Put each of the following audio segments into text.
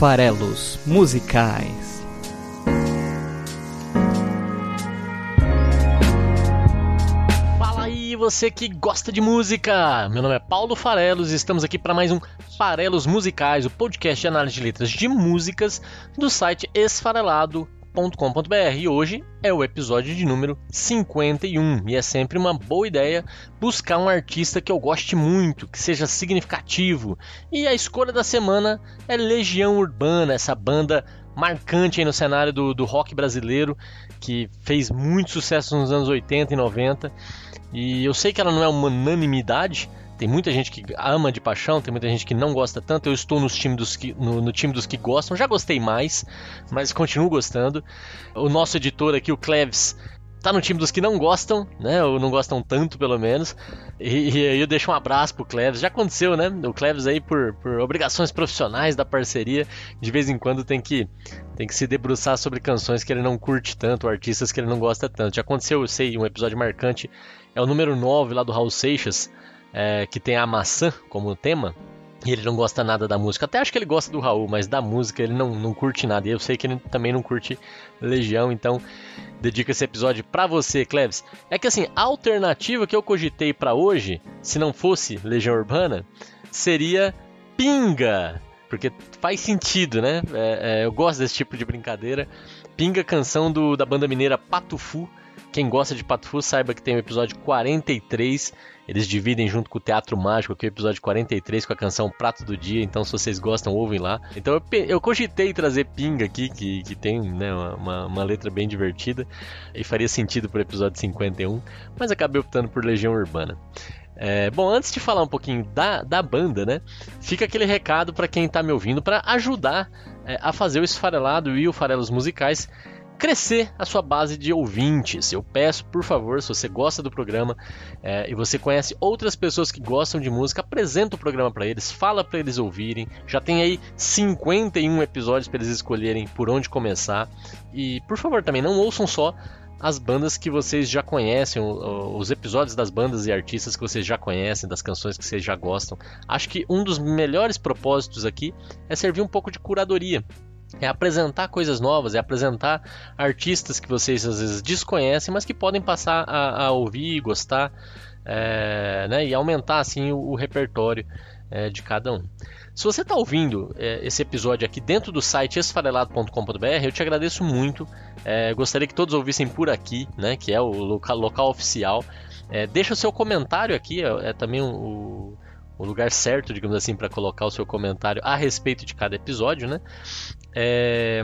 Farelos Musicais. Fala aí, você que gosta de música! Meu nome é Paulo Farelos e estamos aqui para mais um Farelos Musicais, o podcast de análise de letras de músicas do site esfarelado.com.br. E hoje é o episódio de número 51 e é sempre uma boa ideia buscar um artista que eu goste muito, que seja significativo. E a escolha da semana é Legião Urbana, essa banda marcante aí no cenário do, do rock brasileiro, que fez muito sucesso nos anos 80 e 90. E eu sei que ela não é uma unanimidade, tem muita gente que ama de paixão, tem muita gente que não gosta tanto. Eu estou nos time dos que, no, no, time dos que gostam, já gostei mais, mas continuo gostando. O nosso editor aqui, o Cleves, tá no time dos que não gostam, né? Ou não gostam tanto, pelo menos. E, e aí eu deixo um abraço pro Cleves. Já aconteceu, né? O Cleves aí, por, por obrigações profissionais da parceria, de vez em quando tem que, tem que se debruçar sobre canções que ele não curte tanto, artistas que ele não gosta tanto. Já aconteceu, eu sei, um episódio marcante. É o número 9 lá do Raul Seixas, é, que tem a maçã como tema. E ele não gosta nada da música. Até acho que ele gosta do Raul, mas da música ele não, não curte nada. E eu sei que ele também não curte Legião, então dedico esse episódio para você, Cleves. É que assim, a alternativa que eu cogitei para hoje, se não fosse Legião Urbana, seria Pinga. Porque faz sentido, né? É, é, eu gosto desse tipo de brincadeira. Pinga, canção do, da banda mineira Patufu. Quem gosta de Patufu saiba que tem o episódio 43 eles dividem junto com o Teatro Mágico, que é o episódio 43, com a canção Prato do Dia. Então, se vocês gostam, ouvem lá. Então, eu, eu cogitei trazer Pinga aqui, que, que tem né, uma, uma letra bem divertida. E faria sentido para o episódio 51. Mas acabei optando por Legião Urbana. É, bom, antes de falar um pouquinho da, da banda, né? Fica aquele recado para quem está me ouvindo para ajudar é, a fazer o esfarelado e o farelos musicais crescer a sua base de ouvintes. Eu peço, por favor, se você gosta do programa é, e você conhece outras pessoas que gostam de música, apresenta o programa para eles, fala para eles ouvirem. Já tem aí 51 episódios para eles escolherem por onde começar. E, por favor, também não ouçam só as bandas que vocês já conhecem, os episódios das bandas e artistas que vocês já conhecem, das canções que vocês já gostam. Acho que um dos melhores propósitos aqui é servir um pouco de curadoria é apresentar coisas novas, é apresentar artistas que vocês às vezes desconhecem, mas que podem passar a, a ouvir e gostar, é, né, e aumentar assim o, o repertório é, de cada um. Se você está ouvindo é, esse episódio aqui dentro do site esfarelado.com.br, eu te agradeço muito. É, gostaria que todos ouvissem por aqui, né, que é o local, local oficial. É, deixa o seu comentário aqui, é, é também o, o lugar certo, digamos assim, para colocar o seu comentário a respeito de cada episódio, né? É...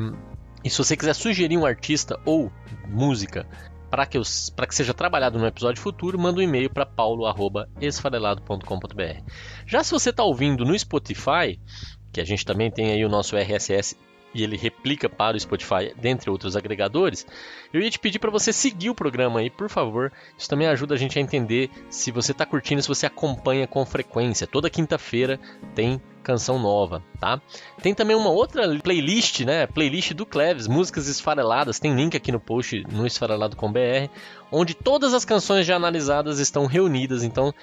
E se você quiser sugerir um artista ou música para que, que seja trabalhado no episódio futuro, manda um e-mail para paulo.esfarelado.com.br. Já se você está ouvindo no Spotify, que a gente também tem aí o nosso RSS e ele replica para o Spotify, dentre outros agregadores, eu ia te pedir para você seguir o programa aí, por favor. Isso também ajuda a gente a entender se você está curtindo, se você acompanha com frequência. Toda quinta-feira tem canção nova, tá? Tem também uma outra playlist, né? Playlist do Cleves, músicas esfareladas. Tem link aqui no post no esfarelado.com.br, onde todas as canções já analisadas estão reunidas. Então,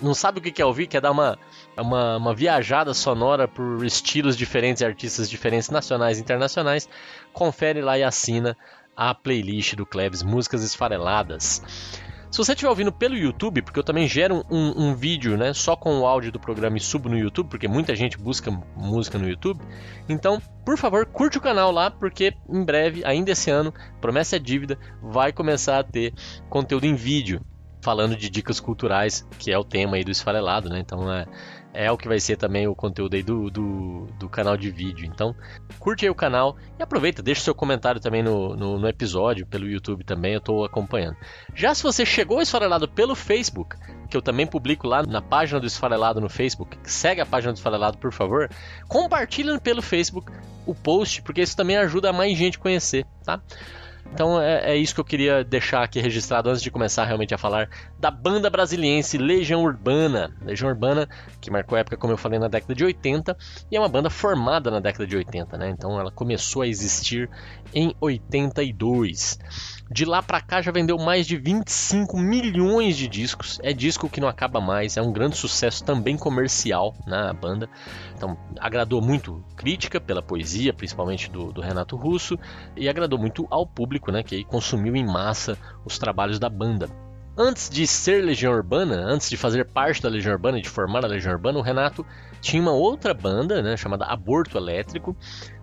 não sabe o que quer ouvir, quer dar uma, uma, uma viajada sonora por estilos diferentes e artistas diferentes, nacionais e internacionais, confere lá e assina a playlist do Cleves Músicas Esfareladas. Se você estiver ouvindo pelo YouTube, porque eu também gero um, um, vídeo né, só com o áudio do programa e subo no YouTube, porque muita gente busca música no YouTube, então, por favor, curte o canal lá, porque em breve, ainda esse ano, promessa é dívida, vai começar a ter conteúdo em vídeo falando de dicas culturais, que é o tema aí do esfarelado, né? Então é, é o que vai ser também o conteúdo aí do, do, do, canal de vídeo. Então, curte aí o canal e aproveita, deixa seu comentário também no, no, no episódio, pelo YouTube também, eu estou acompanhando. Já se você chegou ao Esfarelado pelo Facebook, que eu também publico lá na página do Esfarelado no Facebook, segue a página do Esfarelado, por favor, compartilha pelo Facebook o post, porque isso também ajuda mais gente a conhecer, tá? Então é, é, isso que eu queria deixar aqui registrado antes de começar realmente a falar da banda brasiliense Legião Urbana. Legião Urbana, que marcou a época, como eu falei, na década de 80, e é uma banda formada na década de 80, né? Então ela começou a existir em 82. De lá para cá já vendeu mais de 25 milhões de discos. É disco que não acaba mais, é um grande sucesso também comercial na né, banda. Então agradou muito crítica pela poesia, principalmente do, do, Renato Russo, e agradou muito ao público, né, que consumiu em massa os trabalhos da banda. Antes de ser Legião Urbana, antes de fazer parte da Legião Urbana e de formar a Legião Urbana, o Renato tinha uma outra banda, né, chamada Aborto Elétrico,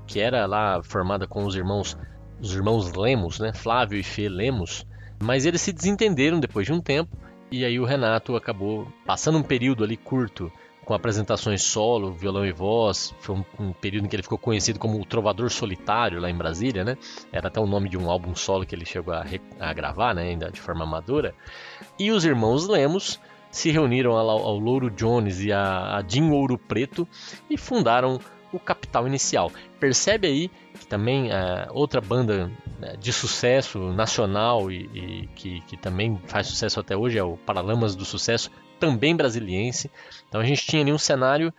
que era lá formada com os irmãos os irmãos Lemos, né, Flávio e Fê Lemos, mas eles se desentenderam depois de um tempo e aí o Renato acabou passando um período ali curto com apresentações solo, violão e voz. Foi um, um, período em que ele ficou conhecido como o Trovador Solitário lá em Brasília, né? Era até o nome de um álbum solo que ele chegou a, a gravar, né? Ainda de forma amadora. E os irmãos Lemos se reuniram ao, ao Louro Jones e a, a Jim Ouro Preto e fundaram o Capital Inicial. Percebe aí que também é, outra banda né, de sucesso nacional e, e que, que, também faz sucesso até hoje é o Paralamas do Sucesso, também brasiliense. Então a gente tinha ali um cenário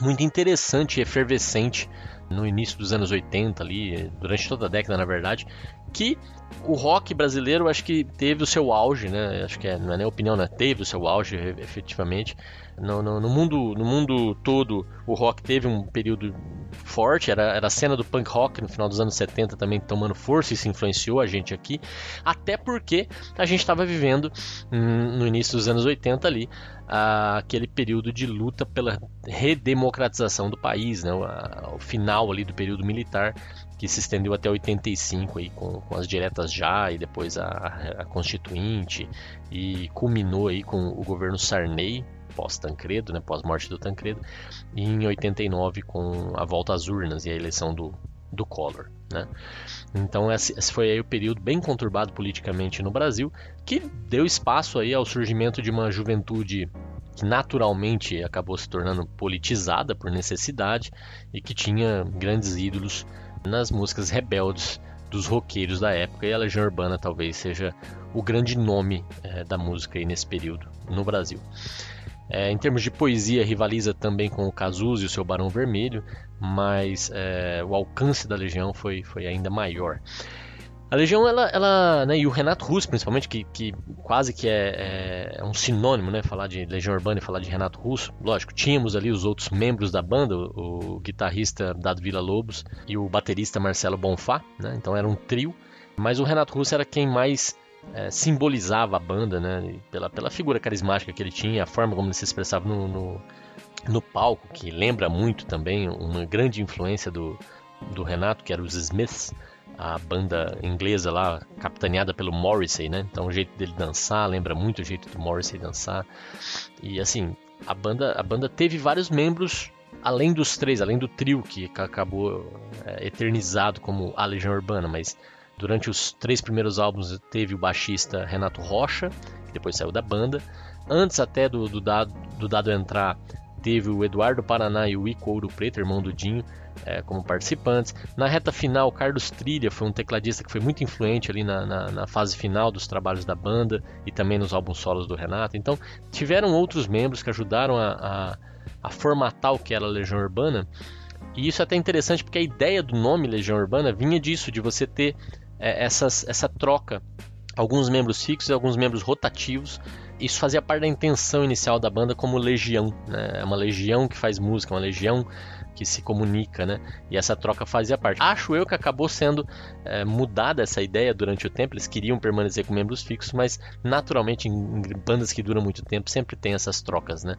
muito interessante e efervescente no início dos anos 80 ali, durante toda a década na verdade, que o rock brasileiro acho que teve o seu auge, né? Acho que é, não é nem opinião, né? Teve o seu auge efetivamente no, no, no, mundo, no mundo todo, o rock teve um período forte, era, era a cena do punk rock no final dos anos 70 também tomando força, e isso influenciou a gente aqui, até porque a gente estava vivendo hum, no início dos anos 80 ali, aquele período de luta pela redemocratização do país, né, o final ali do período militar que se estendeu até 85 aí com, com as diretas já e depois a, a, constituinte e culminou aí com o governo Sarney pós-Tancredo, né, pós-morte do Tancredo, e em 89 com a volta às urnas e a eleição do, do Collor. Né? Então esse, esse foi aí o período bem conturbado politicamente no Brasil, que deu espaço aí ao surgimento de uma juventude que naturalmente acabou se tornando politizada por necessidade e que tinha grandes ídolos nas músicas rebeldes dos roqueiros da época e a Legião Urbana talvez seja o grande nome é, da música nesse período no Brasil. É, em termos de poesia, rivaliza também com o Cazuza e o seu Barão Vermelho, mas é, o alcance da Legião foi, foi ainda maior. A Legião, ela, ela né, e o Renato Russo, principalmente, que, que quase que é, é, um sinônimo, né, falar de Legião Urbana e falar de Renato Russo. Lógico, tínhamos ali os outros membros da banda, o, o guitarrista Dado Vila Lobos e o baterista Marcelo Bonfá, né, então era um trio. Mas o Renato Russo era quem mais é, simbolizava a banda, né? Pela, pela figura carismática que ele tinha, a forma como ele se expressava no, no, no palco, que lembra muito também uma grande influência do, do Renato, que era os Smiths, a banda inglesa lá, capitaneada pelo Morrissey, né? Então o jeito dele dançar lembra muito o jeito do Morrissey dançar. E assim, a banda, a banda teve vários membros além dos três, além do trio que acabou é, eternizado como a Legião Urbana, mas Durante os três primeiros álbuns teve o baixista Renato Rocha, que depois saiu da banda. Antes até do, do, dado, do dado entrar, teve o Eduardo Paraná e o Ico Ouro Preto, irmão do Dinho, é, como participantes. Na reta final, Carlos Trilha foi um tecladista que foi muito influente ali na, na, na, fase final dos trabalhos da banda e também nos álbuns solos do Renato. Então, tiveram outros membros que ajudaram a, a, a formatar o que era a Legião Urbana. E isso é até interessante porque a ideia do nome Legião Urbana vinha disso, de você ter é, essas, essa troca, alguns membros fixos e alguns membros rotativos. Isso fazia parte da intenção inicial da banda como legião, né? É uma legião que faz música, uma legião que se comunica, né? E essa troca fazia parte. Acho eu que acabou sendo é, mudada essa ideia durante o tempo. Eles queriam permanecer com membros fixos, mas naturalmente em, bandas que duram muito tempo sempre tem essas trocas, né?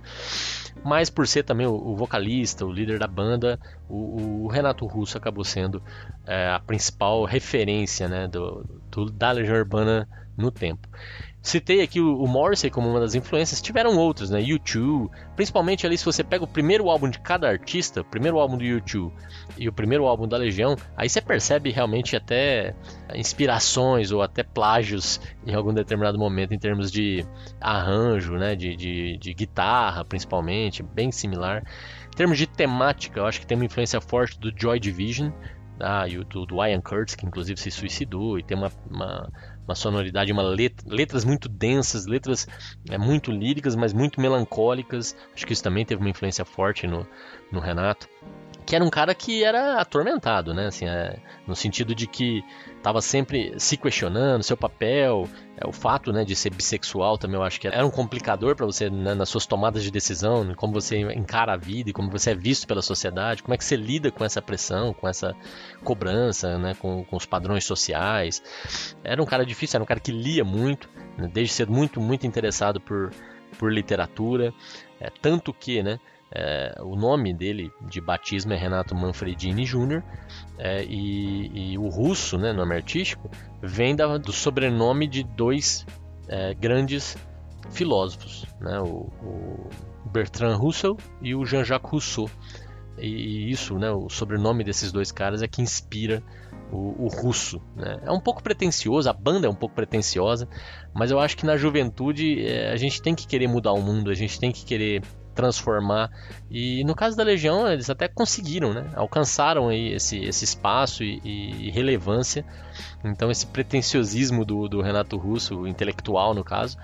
Mas por ser também o, o vocalista, o líder da banda, o, o Renato Russo acabou sendo é, a principal referência, né? Do, do da Legião Urbana no tempo. Citei aqui o, Morrissey como uma das influências, tiveram outros, né? U2, principalmente ali se você pega o primeiro álbum de cada artista, o primeiro álbum do U2 e o primeiro álbum da Legião, aí você percebe realmente até inspirações ou até plágios em algum determinado momento em termos de arranjo, né? De, de, de guitarra, principalmente, bem similar. Em termos de temática, eu acho que tem uma influência forte do Joy Division, ah, e o do, do Ian Curtis, que inclusive se suicidou, e tem uma, uma, uma sonoridade, uma letra, letras muito densas, letras é, muito líricas, mas muito melancólicas. Acho que isso também teve uma influência forte no, no Renato que era um cara que era atormentado, né? Assim, é, no sentido de que estava sempre se questionando seu papel, é, o fato né, de ser bissexual também eu acho que era um complicador para você né, nas suas tomadas de decisão, né, como você encara a vida e como você é visto pela sociedade, como é que você lida com essa pressão, com essa cobrança, né, com, com os padrões sociais. Era um cara difícil, era um cara que lia muito, né, desde ser muito, muito interessado por, por literatura, é, tanto que, né, é, o nome dele de batismo é Renato Manfredini Jr. É, e, e, o russo, né, nome artístico, vem da, do sobrenome de dois é, grandes filósofos, né, o, o, Bertrand Russell e o Jean-Jacques Rousseau. E, e, isso, né, o sobrenome desses dois caras é que inspira o, o russo. Né? É um pouco pretencioso, a banda é um pouco pretenciosa, mas eu acho que na juventude é, a gente tem que querer mudar o mundo, a gente tem que querer transformar. E no caso da Legião, eles até conseguiram, né? Alcançaram aí esse, esse espaço e, e relevância. Então esse pretenciosismo do, do Renato Russo, intelectual no caso,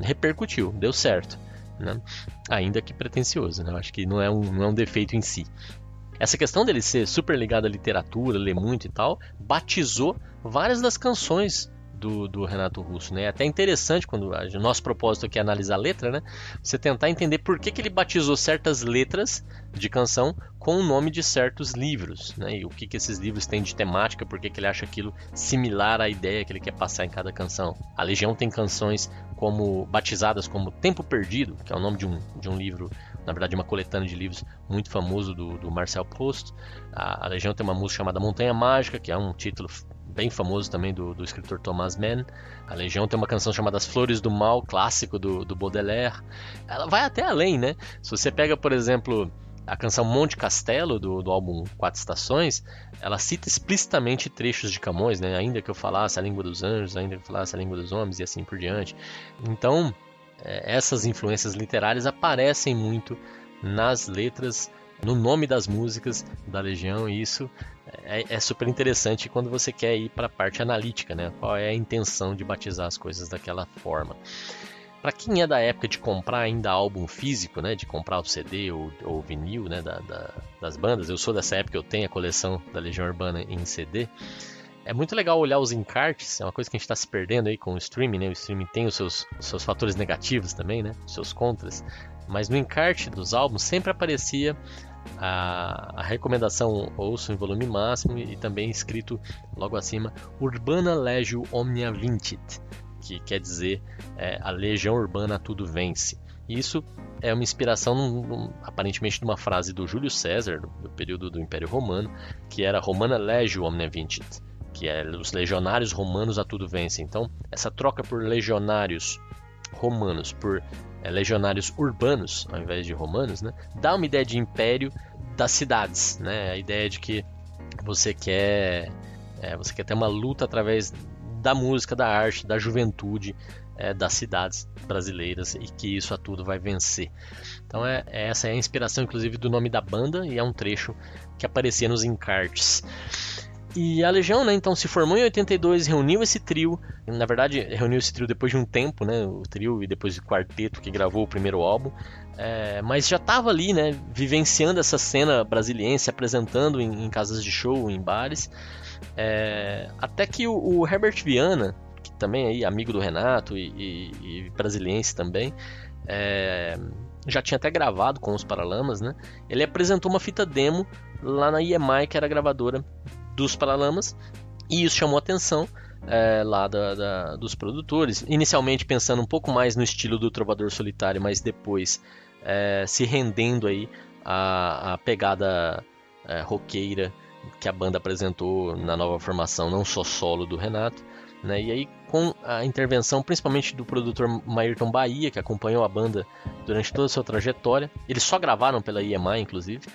repercutiu, deu certo. Né? Ainda que pretencioso, né? acho que não é, um, não é um defeito em si. Essa questão dele ser super ligado à literatura, ler muito e tal, batizou várias das canções do, do, Renato Russo, né? É até interessante quando o nosso propósito aqui é analisar a letra, né? Você tentar entender por que, que ele batizou certas letras de canção com o nome de certos livros, né? E o que, que esses livros têm de temática, por que, que ele acha aquilo similar à ideia que ele quer passar em cada canção. A Legião tem canções como batizadas como Tempo Perdido, que é o nome de um, de um livro na verdade uma coletânea de livros muito famoso do, do Marcel Proust. A, a Legião tem uma música chamada Montanha Mágica, que é um título bem famoso também do, do escritor Thomas Mann. A Legião tem uma canção chamada As Flores do Mal, clássico do, do Baudelaire. Ela vai até além, né? Se você pega, por exemplo, a canção Monte Castelo, do, do álbum Quatro Estações, ela cita explicitamente trechos de Camões, né? Ainda que eu falasse a língua dos anjos, ainda que eu falasse a língua dos homens e assim por diante. Então, é, essas influências literárias aparecem muito nas letras no nome das músicas da Legião, e isso é, é super interessante quando você quer ir para a parte analítica, né? Qual é a intenção de batizar as coisas daquela forma. Para quem é da época de comprar ainda álbum físico, né, de comprar o CD ou, ou vinil né, da, da, das bandas, eu sou dessa época, eu tenho a coleção da Legião Urbana em CD. É muito legal olhar os encartes, é uma coisa que a gente está se perdendo aí com o streaming, né? O streaming tem os seus, os seus fatores negativos também, né? Os seus contras. Mas no encarte dos álbuns sempre aparecia a, a, recomendação ouço em volume máximo e também escrito logo acima Urbana Legio Omnia Vincit, que quer dizer é, a legião urbana tudo vence. Isso é uma inspiração, num, num, aparentemente, de uma frase do Júlio César, do, do, período do Império Romano, que era Romana Legio Omnia Vincit, que é os legionários romanos a tudo vencem. Então, essa troca por legionários romanos por é, legionários urbanos, ao invés de romanos, né, dá uma ideia de império das cidades, né, a ideia de que você quer, é, você quer ter uma luta através da música, da arte, da juventude, é, das cidades brasileiras e que isso a tudo vai vencer. Então é, essa é a inspiração, inclusive, do nome da banda e é um trecho que aparecia nos encartes. E a Legião, né, então se formou em 82, reuniu esse trio. Na verdade, reuniu esse trio depois de um tempo, né, o trio e depois o quarteto que gravou o primeiro álbum. É, mas já estava ali, né, vivenciando essa cena brasiliense, apresentando em, em casas de show, em bares. É, até que o, o, Herbert Viana, que também é aí amigo do Renato e, e, e brasiliense também, é, já tinha até gravado com os Paralamas, né? Ele apresentou uma fita demo lá na EMI, que era gravadora dos Paralamas, e isso chamou a atenção é, lá da, da, dos produtores. Inicialmente pensando um pouco mais no estilo do Trovador Solitário, mas depois é, se rendendo aí à, pegada é, roqueira que a banda apresentou na nova formação, não só solo do Renato. Né? E aí, com a intervenção principalmente do produtor Mayrton Bahia, que acompanhou a banda durante toda a sua trajetória, eles só gravaram pela EMI, inclusive,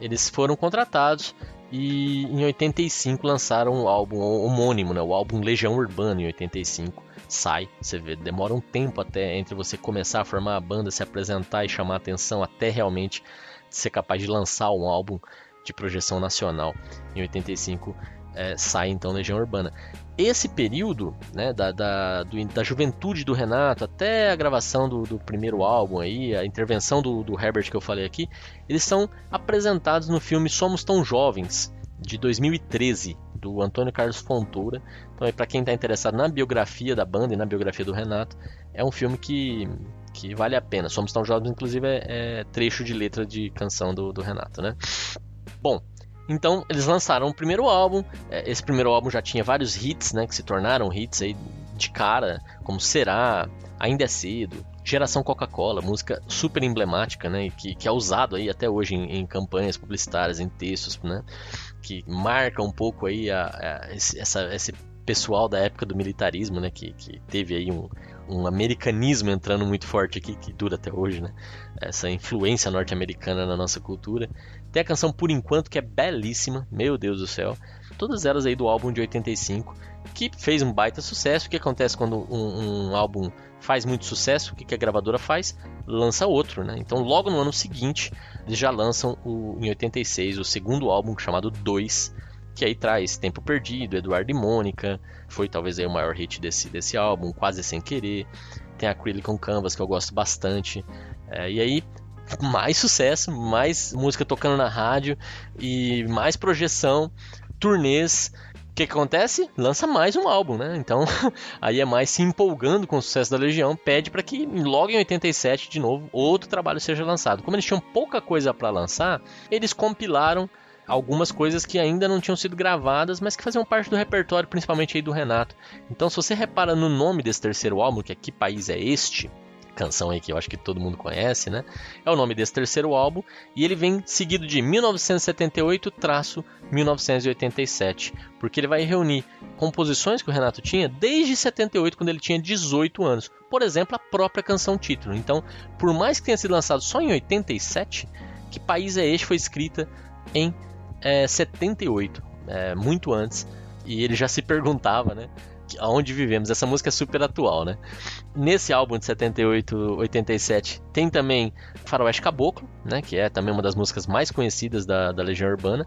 eles foram contratados e em 85 lançaram o álbum homônimo, né? o álbum Legião Urbana em 85 sai, você vê, demora um tempo até entre você começar a formar a banda, se apresentar e chamar atenção até realmente ser capaz de lançar um álbum de projeção nacional. Em 85 é, sai então Legião Urbana. Esse período né, da, da, do, da juventude do Renato até a gravação do, do primeiro álbum, aí, a intervenção do, do, Herbert que eu falei aqui, eles são apresentados no filme Somos Tão Jovens, de 2013, do Antônio Carlos Fontoura. Então, para quem está interessado na biografia da banda e na biografia do Renato, é um filme que, que vale a pena. Somos Tão Jovens, inclusive, é, é trecho de letra de canção do, do Renato, né? Bom, então eles lançaram o primeiro álbum. É, esse primeiro álbum já tinha vários hits, né, que se tornaram hits aí de cara, como Será, Ainda é Cedo, Geração Coca-Cola, música super emblemática, né, que, que é usado aí até hoje em, em campanhas publicitárias, em textos, né, que marca um pouco aí a, a, esse, essa, esse pessoal da época do militarismo, né, que, que teve aí um, um americanismo entrando muito forte aqui, que dura até hoje, né? Essa influência norte-americana na nossa cultura. Tem a canção Por Enquanto, que é belíssima, meu Deus do céu. Todas elas aí do álbum de 85, que fez um baita sucesso. O que acontece quando um, um álbum faz muito sucesso? O que, que a gravadora faz? Lança outro, né? Então, logo no ano seguinte, eles já lançam o, em 86 o segundo álbum chamado 2, que aí traz Tempo Perdido, Eduardo e Mônica, foi talvez aí o maior hit desse, desse álbum, Quase Sem Querer. Tem Acrylic on Canvas, que eu gosto bastante. É, e aí mais sucesso, mais música tocando na rádio e mais projeção, turnês. O que, que, acontece? Lança mais um álbum, né? Então, aí é mais se empolgando com o sucesso da Legião, pede para que logo em 87 de novo outro trabalho seja lançado. Como eles tinham pouca coisa para lançar, eles compilaram algumas coisas que ainda não tinham sido gravadas, mas que faziam parte do repertório, principalmente aí do Renato. Então, se você repara no nome desse terceiro álbum, que é Que País é Este? Canção aí que eu acho que todo mundo conhece, né? É o nome desse terceiro álbum e ele vem seguido de 1978-1987, porque ele vai reunir composições que o Renato tinha desde 78, quando ele tinha 18 anos. Por exemplo, a própria canção título. Então, por mais que tenha sido lançado só em 87, Que País é Este foi escrita em é, 78, é, muito antes, e ele já se perguntava, né? Aonde vivemos. Essa música é super atual, né? Nesse álbum de 78, 87, tem também Faroeste Caboclo, né? Que é também uma das músicas mais conhecidas da, da Legião Urbana.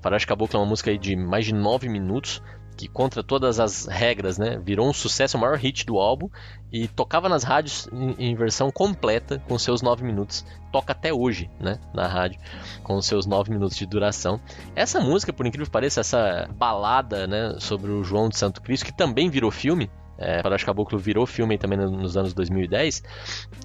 Faroeste Caboclo é uma música de mais de 9 minutos, que contra todas as regras, né, virou um sucesso, o maior hit do álbum e tocava nas rádios em, em versão completa com seus 9 minutos. Toca até hoje, né, na rádio com seus 9 minutos de duração. Essa música, por incrível que pareça, essa balada, né, sobre o João de Santo Cristo, que também virou filme, é, Faroeste Caboclo virou filme também nos anos 2010,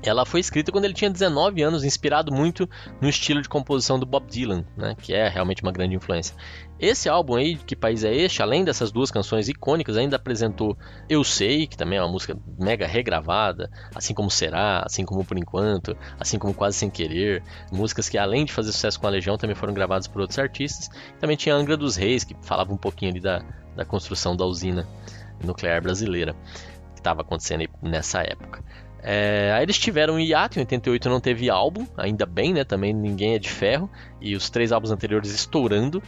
ela foi escrita quando ele tinha 19 anos, inspirado muito no estilo de composição do Bob Dylan, né, que é realmente uma grande influência. Esse álbum aí, Que País é Este, além dessas duas canções icônicas, ainda apresentou Eu Sei, que também é uma música mega regravada, assim como Será, assim como Por Enquanto, assim como Quase Sem Querer, músicas que além de fazer sucesso com a Legião, também foram gravadas por outros artistas. Também tinha Angra dos Reis, que falava um pouquinho ali da, da construção da usina nuclear brasileira que estava acontecendo nessa época. É, aí eles tiveram um hiato, em 88 não teve álbum, ainda bem, né? Também ninguém é de ferro, e os três álbuns anteriores estourando.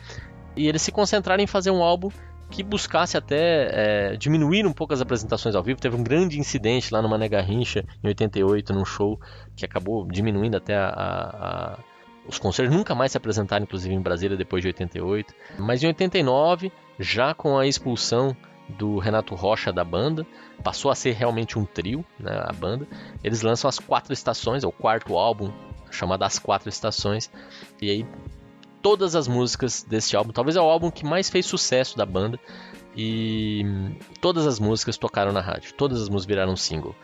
E eles se concentraram em fazer um álbum que buscasse até é, diminuir um pouco as apresentações ao vivo. Teve um grande incidente lá no Mané Garrincha, em 88, num show, que acabou diminuindo até a, a, os concertos. Nunca mais se apresentaram, inclusive, em Brasília depois de 88. Mas em 89, já com a expulsão do Renato Rocha da banda, passou a ser realmente um trio, né, a banda. Eles lançam as quatro estações, é o quarto álbum chamado As Quatro Estações, e aí todas as músicas desse álbum, talvez é o álbum que mais fez sucesso da banda, e todas as músicas tocaram na rádio, todas as músicas viraram single.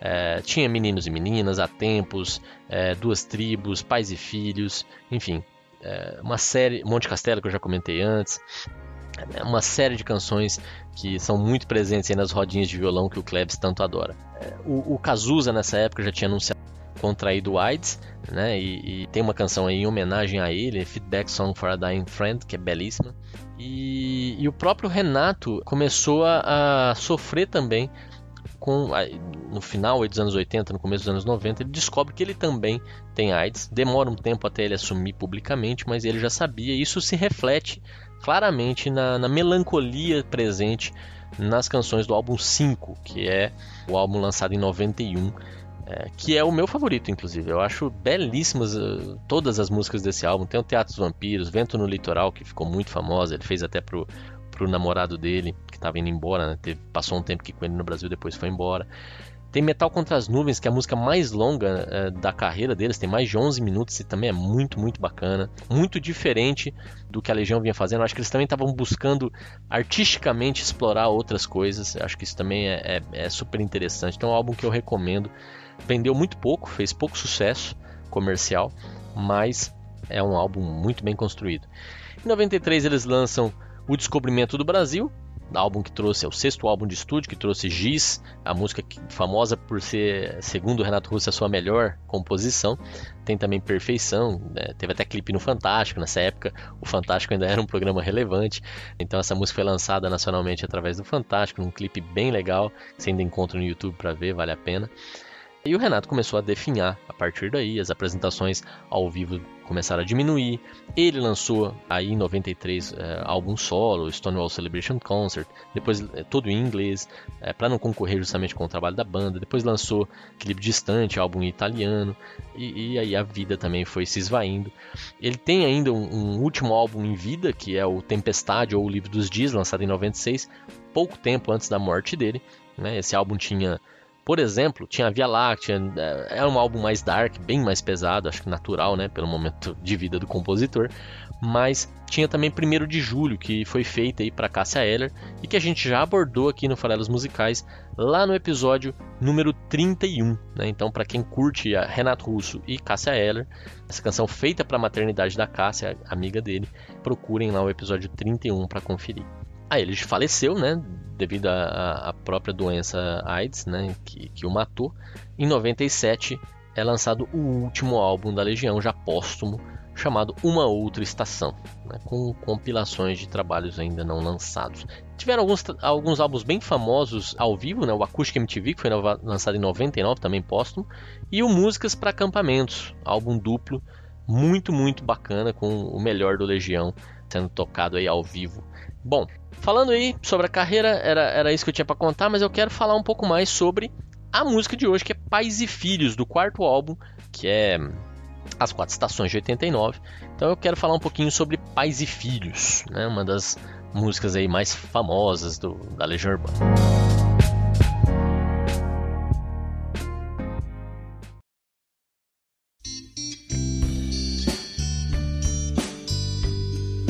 É, tinha Meninos e Meninas, Há Tempos, é, Duas Tribos, Pais e Filhos, enfim, é, uma série, Monte Castelo que eu já comentei antes, uma série de canções que são muito presentes nas rodinhas de violão que o Klebs tanto adora. É, o, o Cazuza nessa época já tinha anunciado contraído AIDS, né? E, e, tem uma canção aí em homenagem a ele, Feedback Song for a Dying Friend, que é belíssima. E, e o próprio Renato começou a, a sofrer também com no final dos anos 80, no começo dos anos 90, ele descobre que ele também tem AIDS. Demora um tempo até ele assumir publicamente, mas ele já sabia. Isso se reflete claramente na, na melancolia presente nas canções do álbum 5, que é o álbum lançado em 91. é, que é o meu favorito, inclusive. Eu acho belíssimas uh, todas as músicas desse álbum. Tem o Teatro dos Vampiros, Vento no Litoral, que ficou muito famosa. Ele fez até pro, pro namorado dele, que estava indo embora, né? Teve, passou um tempo aqui com ele no Brasil, depois foi embora. Tem Metal Contra as Nuvens, que é a música mais longa é, da carreira deles, tem mais de 11 minutos e também é muito, muito bacana. Muito diferente do que a Legião vinha fazendo. Acho que eles também estavam buscando artisticamente explorar outras coisas. Acho que isso também é, é, é super interessante. Então é um álbum que eu recomendo. Vendeu muito pouco, fez pouco sucesso comercial, mas é um álbum muito bem construído. Em 93 eles lançam O Descobrimento do Brasil, álbum que trouxe, é o sexto álbum de estúdio que trouxe Giz, a música famosa por ser, segundo o Renato Russo, a sua melhor composição. Tem também Perfeição, né? teve até clipe no Fantástico, nessa época o Fantástico ainda era um programa relevante, então essa música foi lançada nacionalmente através do Fantástico, num clipe bem legal, você ainda encontra no YouTube para ver, vale a pena. E o Renato começou a definhar a partir daí, as apresentações ao vivo começaram a diminuir. Ele lançou aí em 93 é, álbum solo, Stonewall Celebration Concert, depois é, todo em inglês, é, para não concorrer justamente com o trabalho da banda. Depois lançou Clipe Distante, álbum italiano, e, e, aí a vida também foi se esvaindo. Ele tem ainda um, um último álbum em vida, que é o Tempestade ou o Livro dos Dias, lançado em 96, pouco tempo antes da morte dele. Né? Esse álbum tinha por exemplo, tinha Via Láctea, é, era um álbum mais dark, bem mais pesado, acho que natural, né, pelo momento de vida do compositor, mas tinha também 1 de Julho, que foi feita aí para Cássia Eller e que a gente já abordou aqui no Farelos Musicais, lá no episódio número 31, né? Então, para quem curte Renato Russo e Cássia Eller, essa canção feita para a maternidade da Cássia, amiga dele, procurem lá o episódio 31 para conferir. Aí ele faleceu, né, devido à própria doença AIDS, né, que, que o matou. Em 97 é lançado o último álbum da Legião, já póstumo, chamado Uma Outra Estação, né, com compilações de trabalhos ainda não lançados. Tiveram alguns, alguns álbuns bem famosos ao vivo, né, o Acoustic MTV, que foi lançado em 99, também póstumo, e o Músicas para Acampamentos, álbum duplo, muito, muito bacana, com o melhor do Legião sendo tocado aí ao vivo. Bom, falando aí sobre a carreira, era, era isso que eu tinha para contar, mas eu quero falar um pouco mais sobre a música de hoje, que é Pais e Filhos, do quarto álbum, que é As Quatro Estações de 89. Então eu quero falar um pouquinho sobre Pais e Filhos, né? uma das músicas aí mais famosas do, da Legião Urbana.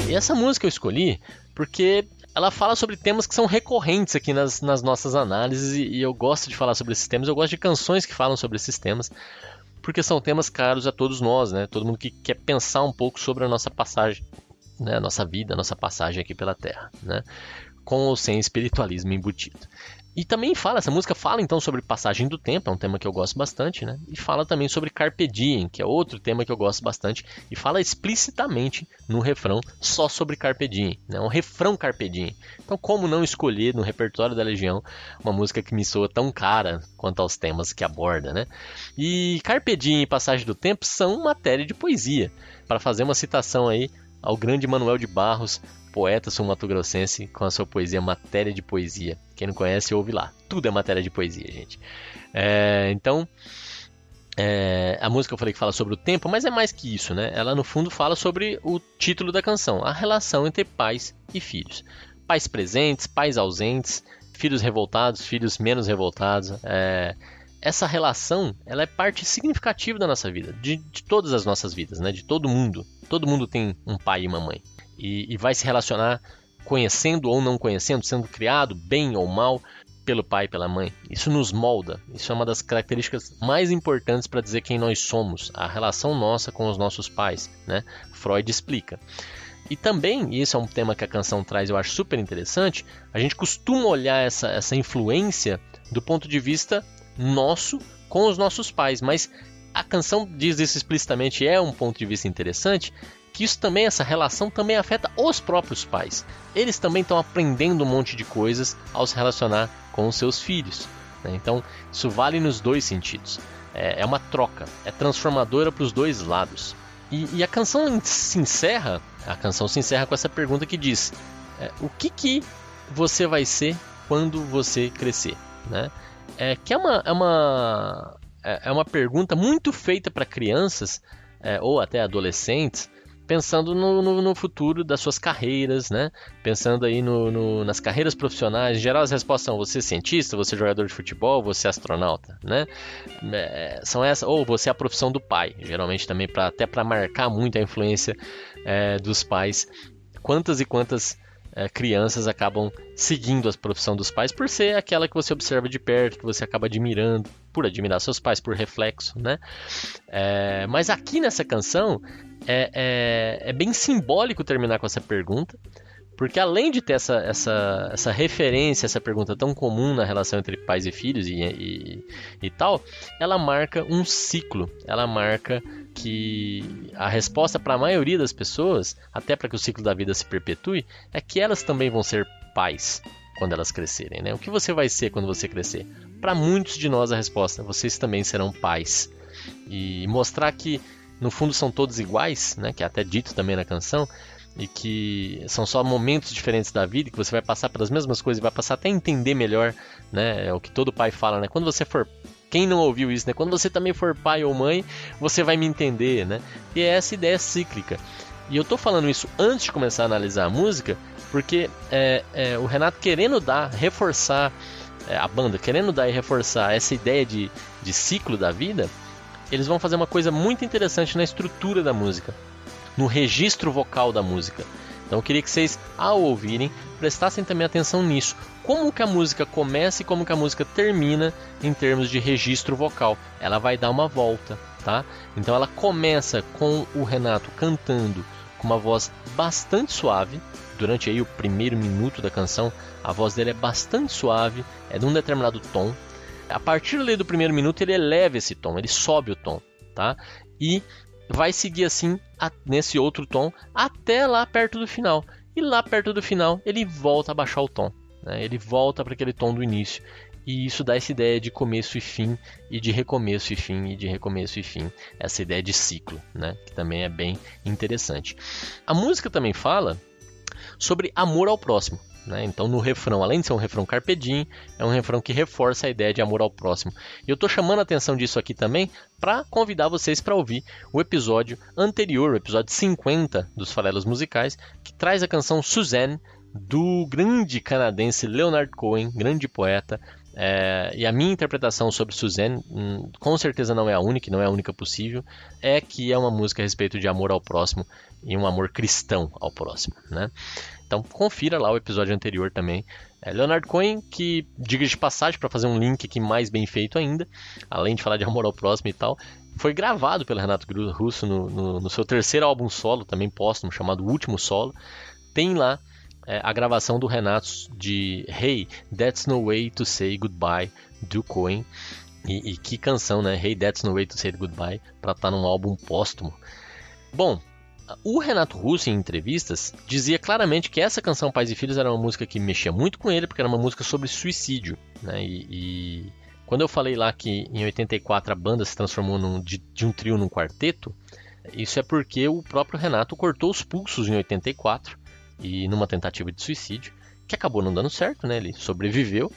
E essa música eu escolhi porque ela fala sobre temas que são recorrentes aqui nas, nas nossas análises e, e eu gosto de falar sobre esses temas. Eu gosto de canções que falam sobre esses temas porque são temas caros a todos nós, né? Todo mundo que quer pensar um pouco sobre a nossa passagem, né? A nossa vida, a nossa passagem aqui pela Terra, né? Com ou sem espiritualismo embutido. E também fala, essa música fala então sobre passagem do tempo, é um tema que eu gosto bastante, né? E fala também sobre Carpe Diem, que é outro tema que eu gosto bastante, e fala explicitamente no refrão só sobre Carpe Diem, né? Um refrão Carpe Diem. Então, como não escolher no repertório da Legião uma música que me soa tão cara quanto aos temas que aborda, né? E Carpe Diem e Passagem do Tempo são matéria de poesia. Para fazer uma citação aí ao grande Manuel de Barros, poeta sul-mato-grossense com a sua poesia Matéria de Poesia. Quem não conhece, ouve lá. Tudo é matéria de poesia, gente. É, então, é, a música eu falei que fala sobre o tempo, mas é mais que isso, né? Ela no fundo fala sobre o título da canção, a relação entre pais e filhos. Pais presentes, pais ausentes, filhos revoltados, filhos menos revoltados. É, essa relação ela é parte significativa da nossa vida, de, de, todas as nossas vidas, né? de todo mundo. Todo mundo tem um pai e uma mãe e, e vai se relacionar conhecendo ou não conhecendo, sendo criado bem ou mal pelo pai e pela mãe. Isso nos molda. Isso é uma das características mais importantes para dizer quem nós somos, a relação nossa com os nossos pais, né? Freud explica. E também, e isso é um tema que a canção traz, eu acho super interessante, a gente costuma olhar essa, essa influência do ponto de vista nosso com os nossos pais, mas a canção diz isso explicitamente, é um ponto de vista interessante, que isso também, essa relação também afeta os próprios pais. Eles também estão aprendendo um monte de coisas ao se relacionar com os seus filhos. Né? Então, isso vale nos dois sentidos. É, é uma troca, é transformadora para os dois lados. E, e, a canção se encerra, a canção se encerra com essa pergunta que diz: é, o que que você vai ser quando você crescer, né? É, que é uma, é uma é, é uma pergunta muito feita para crianças é, ou até adolescentes, pensando no, no, no, futuro das suas carreiras, né? Pensando aí no, no, nas carreiras profissionais. Em geral, as respostas são você é cientista, você é jogador de futebol, você é astronauta, né? É, são essas, ou você é a profissão do pai, geralmente também pra, até para marcar muito a influência é, dos pais. Quantas e quantas é, crianças acabam seguindo a profissão dos pais por ser aquela que você observa de perto, que você acaba admirando, por admirar seus pais, por reflexo, né? É, mas aqui nessa canção é, é, é, bem simbólico terminar com essa pergunta, porque além de ter essa, essa, essa referência, essa pergunta tão comum na relação entre pais e filhos e, e, e tal, ela marca um ciclo, ela marca que a resposta para a maioria das pessoas, até para que o ciclo da vida se perpetue, é que elas também vão ser pais quando elas crescerem. Né? O que você vai ser quando você crescer? Para muitos de nós a resposta, vocês também serão pais. E mostrar que no fundo são todos iguais, né? que é até dito também na canção, e que são só momentos diferentes da vida, que você vai passar pelas mesmas coisas e vai passar até a entender melhor, né? É o que todo pai fala, né? Quando você for quem não ouviu isso, né? Quando você também for pai ou mãe, você vai me entender, né? E é essa ideia cíclica. E eu tô falando isso antes de começar a analisar a música, porque é, é, o Renato querendo dar, reforçar é, a banda, querendo dar e reforçar essa ideia de, de ciclo da vida, eles vão fazer uma coisa muito interessante na estrutura da música no registro vocal da música. Então eu queria que vocês, ao ouvirem, prestassem também atenção nisso. Como que a música começa e como que a música termina em termos de registro vocal. Ela vai dar uma volta, tá? Então ela começa com o Renato cantando com uma voz bastante suave. Durante aí o primeiro minuto da canção, a voz dele é bastante suave, é de um determinado tom. A partir do primeiro minuto ele eleva esse tom, ele sobe o tom, tá? E vai seguir assim a, nesse outro tom até lá perto do final. E lá perto do final ele volta a baixar o tom. Né? Ele volta para aquele tom do início. E isso dá essa ideia de começo e fim, e de recomeço e fim, e de recomeço e fim. Essa ideia de ciclo, né? que também é bem interessante. A música também fala sobre amor ao próximo. Né? Então, no refrão, além de ser um refrão carpedim, é um refrão que reforça a ideia de amor ao próximo. E eu estou chamando a atenção disso aqui também para convidar vocês para ouvir o episódio anterior, o episódio 50 dos Farelos Musicais, que traz a canção Suzanne do grande canadense Leonard Cohen, grande poeta. É, e a minha interpretação sobre Suzanne, hum, com certeza não é a única, não é a única possível, é que é uma música a respeito de amor ao próximo e um amor cristão ao próximo. Né? Então confira lá o episódio anterior também. É Leonard Cohen, que diga de passagem para fazer um link aqui mais bem feito ainda, além de falar de amor ao próximo e tal, foi gravado pelo Renato Russo no, no, no seu terceiro álbum solo, também póstumo, chamado Último Solo. Tem lá é, a gravação do Renato de Hey, That's No Way to Say Goodbye do Cohen. E, e que canção, né? Hey, That's No Way to Say Goodbye, para estar tá num álbum póstumo. Bom, o Renato Russo, em entrevistas, dizia claramente que essa canção Pais e Filhos era uma música que mexia muito com ele, porque era uma música sobre suicídio. Né? E, e quando eu falei lá que em 84 a banda se transformou num, de, de um trio num quarteto, isso é porque o próprio Renato cortou os pulsos em 84 e numa tentativa de suicídio, que acabou não dando certo, né? Ele sobreviveu,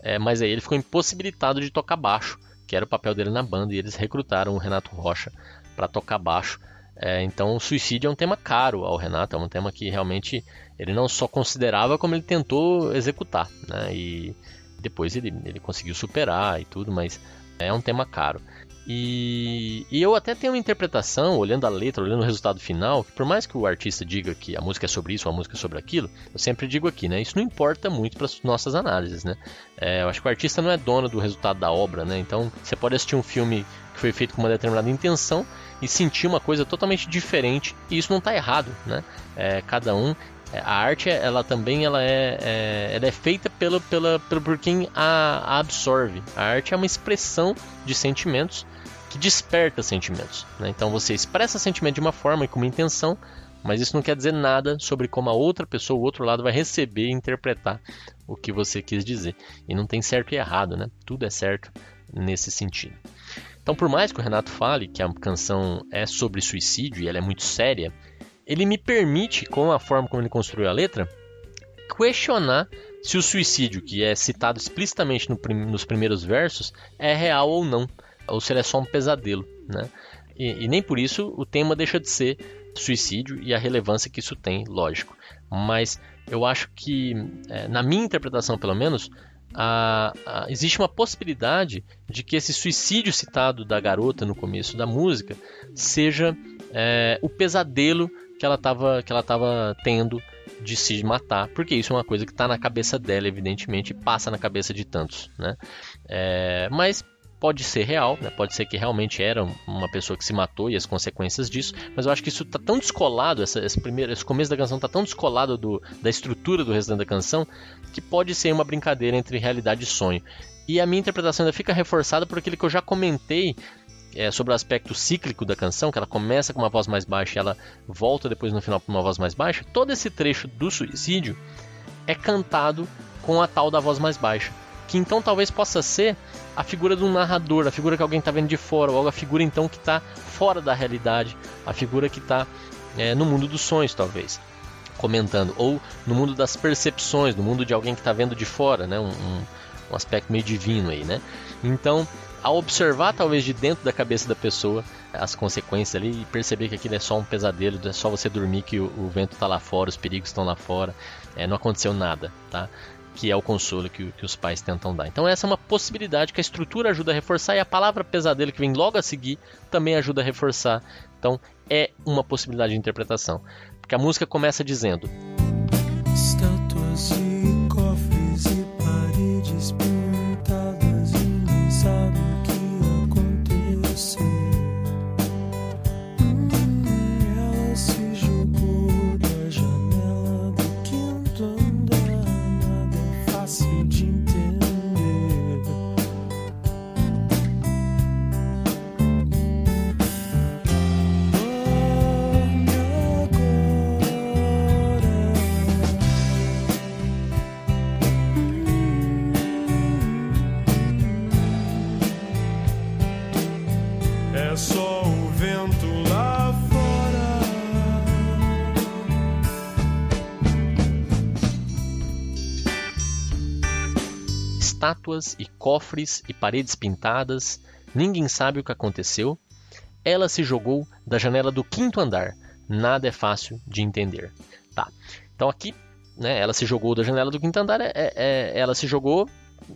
é, mas aí ele ficou impossibilitado de tocar baixo, que era o papel dele na banda, e eles recrutaram o Renato Rocha para tocar baixo é, então, o suicídio é um tema caro ao Renato, é um tema que realmente ele não só considerava, como ele tentou executar. Né? E depois ele, ele conseguiu superar e tudo, mas é um tema caro. E, e, eu até tenho uma interpretação, olhando a letra, olhando o resultado final, que por mais que o artista diga que a música é sobre isso, ou a música é sobre aquilo, eu sempre digo aqui, né? Isso não importa muito para as nossas análises, né? É, eu acho que o artista não é dono do resultado da obra, né? Então, você pode assistir um filme que foi feito com uma determinada intenção e sentir uma coisa totalmente diferente e isso não está errado, né? É, cada um é, a arte ela também ela é, é, ela é feita pelo, pela, pelo por quem a, a, absorve. A arte é uma expressão de sentimentos que desperta sentimentos. Né? Então você expressa sentimento de uma forma e com uma intenção, mas isso não quer dizer nada sobre como a outra pessoa, o outro lado, vai receber e interpretar o que você quis dizer. E não tem certo e errado, né? Tudo é certo nesse sentido. Então, por mais que o Renato fale que a canção é sobre suicídio e ela é muito séria, ele me permite, com a forma como ele construiu a letra, questionar se o suicídio, que é citado explicitamente no prim nos primeiros versos, é real ou não. ou se ele é só um pesadelo, né? E, e nem por isso o tema deixa de ser suicídio e a relevância que isso tem, lógico. Mas eu acho que, é, na minha interpretação pelo menos, a, a, existe uma possibilidade de que esse suicídio citado da garota no começo da música seja é, o pesadelo que ela estava que ela tava tendo de se matar, porque isso é uma coisa que está na cabeça dela, evidentemente, e passa na cabeça de tantos, né? É, mas pode ser real, né? pode ser que realmente era uma pessoa que se matou e as consequências disso, mas eu acho que isso está tão descolado, essa, esse, primeiro, esse começo da canção está tão descolado do, da estrutura do restante da canção, que pode ser uma brincadeira entre realidade e sonho. E a minha interpretação ainda fica reforçada por aquilo que eu já comentei é, sobre o aspecto cíclico da canção, que ela começa com uma voz mais baixa e ela volta depois no final para uma voz mais baixa. Todo esse trecho do suicídio é cantado com a tal da voz mais baixa que então talvez possa ser a figura de um narrador, a figura que alguém está vendo de fora, ou a figura então que está fora da realidade, a figura que está é, no mundo dos sonhos, talvez, comentando, ou no mundo das percepções, no mundo de alguém que está vendo de fora, né? Um, um, um, aspecto meio divino aí, né? Então, ao observar talvez de dentro da cabeça da pessoa as consequências ali e perceber que aquilo é só um pesadelo, é só você dormir que o, o vento está lá fora, os perigos estão lá fora, é, não aconteceu nada, tá? Que é o consolo que, que, os pais tentam dar. Então essa é uma possibilidade que a estrutura ajuda a reforçar e a palavra pesadelo que vem logo a seguir também ajuda a reforçar. Então é uma possibilidade de interpretação, porque a música começa dizendo estátuas e cofres e paredes pintadas, ninguém sabe o que aconteceu. Ela se jogou da janela do quinto andar. Nada é fácil de entender. Tá. Então aqui, né, ela se jogou da janela do quinto andar, é, é, é ela se jogou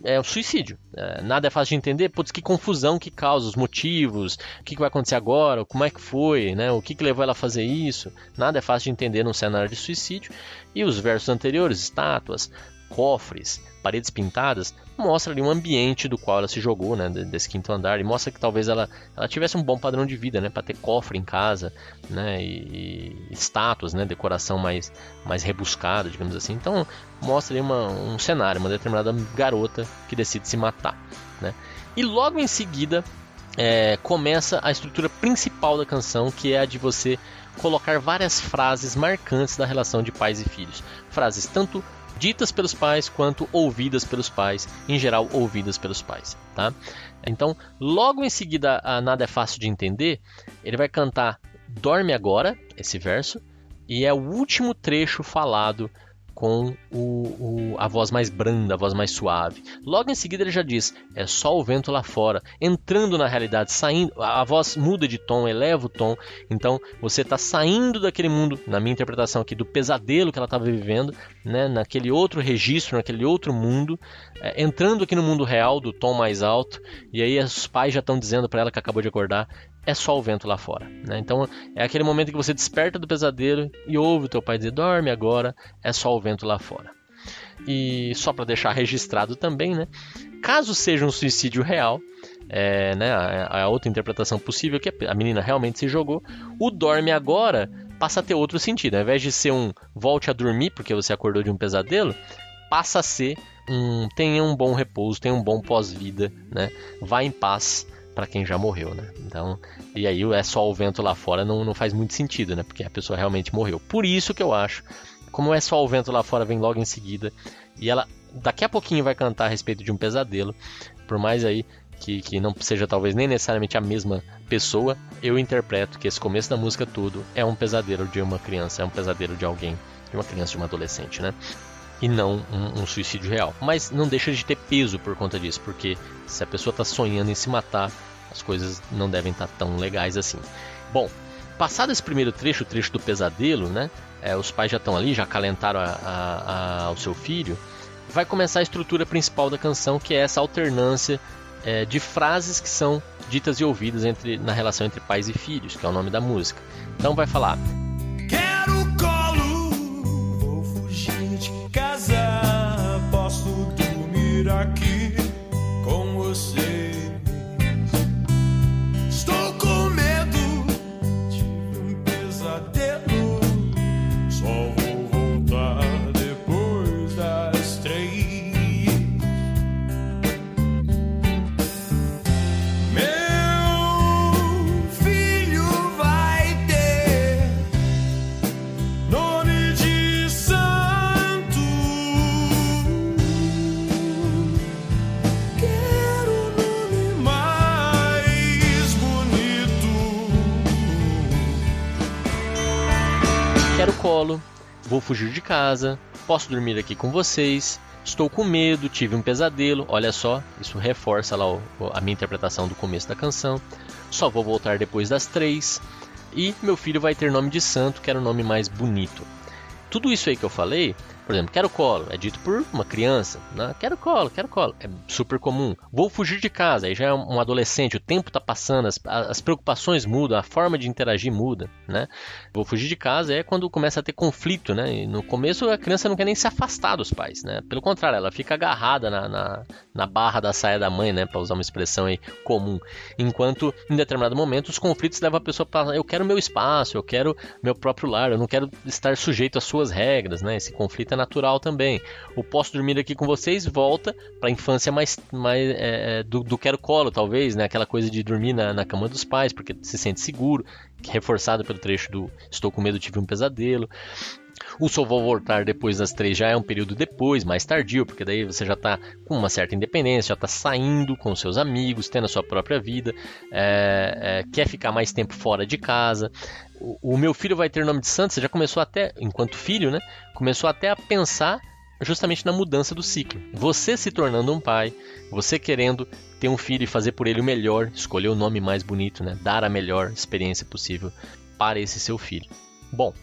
é o suicídio. É, nada é fácil de entender. Putz, que confusão que causa, os motivos, o que, que vai acontecer agora, como é que foi, né? o que, que levou ela a fazer isso. Nada é fácil de entender num cenário de suicídio. E os versos anteriores, estátuas, cofres, paredes pintadas, mostra ali um ambiente do qual ela se jogou, né, desse quinto andar, e mostra que talvez ela, ela tivesse um bom padrão de vida, né, para ter cofre em casa, né, e, e estátuas, né, decoração mais, mais rebuscada, digamos assim. Então mostra ali uma, um cenário, uma determinada garota que decide se matar, né. E logo em seguida é, começa a estrutura principal da canção, que é a de você colocar várias frases marcantes da relação de pais e filhos. Frases tanto ditas pelos pais quanto ouvidas pelos pais, em geral ouvidas pelos pais, tá? Então, logo em seguida a Nada é fácil de entender, ele vai cantar Dorme agora, esse verso, e é o último trecho falado com o, o, a voz mais branda, a voz mais suave. Logo em seguida ele já diz: é só o vento lá fora, entrando na realidade, saindo. A voz muda de tom, eleva o tom. Então você está saindo daquele mundo, na minha interpretação aqui, do pesadelo que ela estava vivendo, né, naquele outro registro, naquele outro mundo, é, entrando aqui no mundo real, do tom mais alto. E aí os pais já estão dizendo para ela que acabou de acordar: é só o vento lá fora. Né? Então é aquele momento que você desperta do pesadelo e ouve o teu pai dizer: dorme agora, é só o vento lá fora. E só para deixar registrado também, né? caso seja um suicídio real, é, né, a, a, outra interpretação possível que a menina realmente se jogou, o dorme agora passa a ter outro sentido. Ao invés de ser um volte a dormir porque você acordou de um pesadelo, passa a ser um tenha um bom repouso, tenha um bom pós-vida, né? Vá em paz para quem já morreu, né? Então, e aí é só o vento lá fora não, não faz muito sentido, né? Porque a pessoa realmente morreu. Por isso que eu acho, como é só o vento lá fora vem logo em seguida e ela daqui a pouquinho vai cantar a respeito de um pesadelo, por mais aí que, que não seja talvez nem necessariamente a mesma pessoa, eu interpreto que esse começo da música tudo é um pesadelo de uma criança, é um pesadelo de alguém, de uma criança, de uma adolescente, né? E não um, um, suicídio real. Mas não deixa de ter peso por conta disso, porque se a pessoa está sonhando em se matar, as coisas não devem estar tão legais assim. Bom, passado esse primeiro trecho, o trecho do pesadelo, né? É, os pais já estão ali, já acalentaram a, a, a, o seu filho. Vai começar a estrutura principal da canção, que é essa alternância é, de frases que são ditas e ouvidas entre, na relação entre pais e filhos, que é o nome da música. Então vai falar. Fugir de casa, posso dormir aqui com vocês, estou com medo, tive um pesadelo. Olha só, isso reforça lá a minha interpretação do começo da canção. Só vou voltar depois das três. E meu filho vai ter nome de santo, que era o nome mais bonito. Tudo isso aí que eu falei por exemplo, quero colo, é dito por uma criança. Né? Quero colo, quero colo. É super comum. Vou fugir de casa, aí já é um adolescente, o tempo está passando, as, as, preocupações mudam, a forma de interagir muda. Né? Vou fugir de casa é quando começa a ter conflito. Né? E no começo a criança não quer nem se afastar dos pais. Né? Pelo contrário, ela fica agarrada na, na, na barra da saia da mãe, né? para usar uma expressão aí comum. Enquanto em determinado momento os conflitos levam a pessoa para eu quero meu espaço, eu quero meu próprio lar, eu não quero estar sujeito às suas regras. Né? Esse conflito é natural também. O posso dormir aqui com vocês volta para a infância mais, mais é, é, do, do quero colo, talvez, né? Aquela coisa de dormir na, na cama dos pais porque se sente seguro, reforçado pelo trecho do estou com medo, tive um pesadelo. O vou voltar depois das três já é um período depois, mais tardio, porque daí você já está com uma certa independência, já está saindo com seus amigos, tendo a sua própria vida, é, é, quer ficar mais tempo fora de casa. O, o meu filho vai ter nome de santo, você já começou até, enquanto filho, né? Começou até a pensar justamente na mudança do ciclo. Você se tornando um pai, você querendo ter um filho e fazer por ele o melhor, escolher o nome mais bonito, né? Dar a melhor experiência possível para esse seu filho. Bom,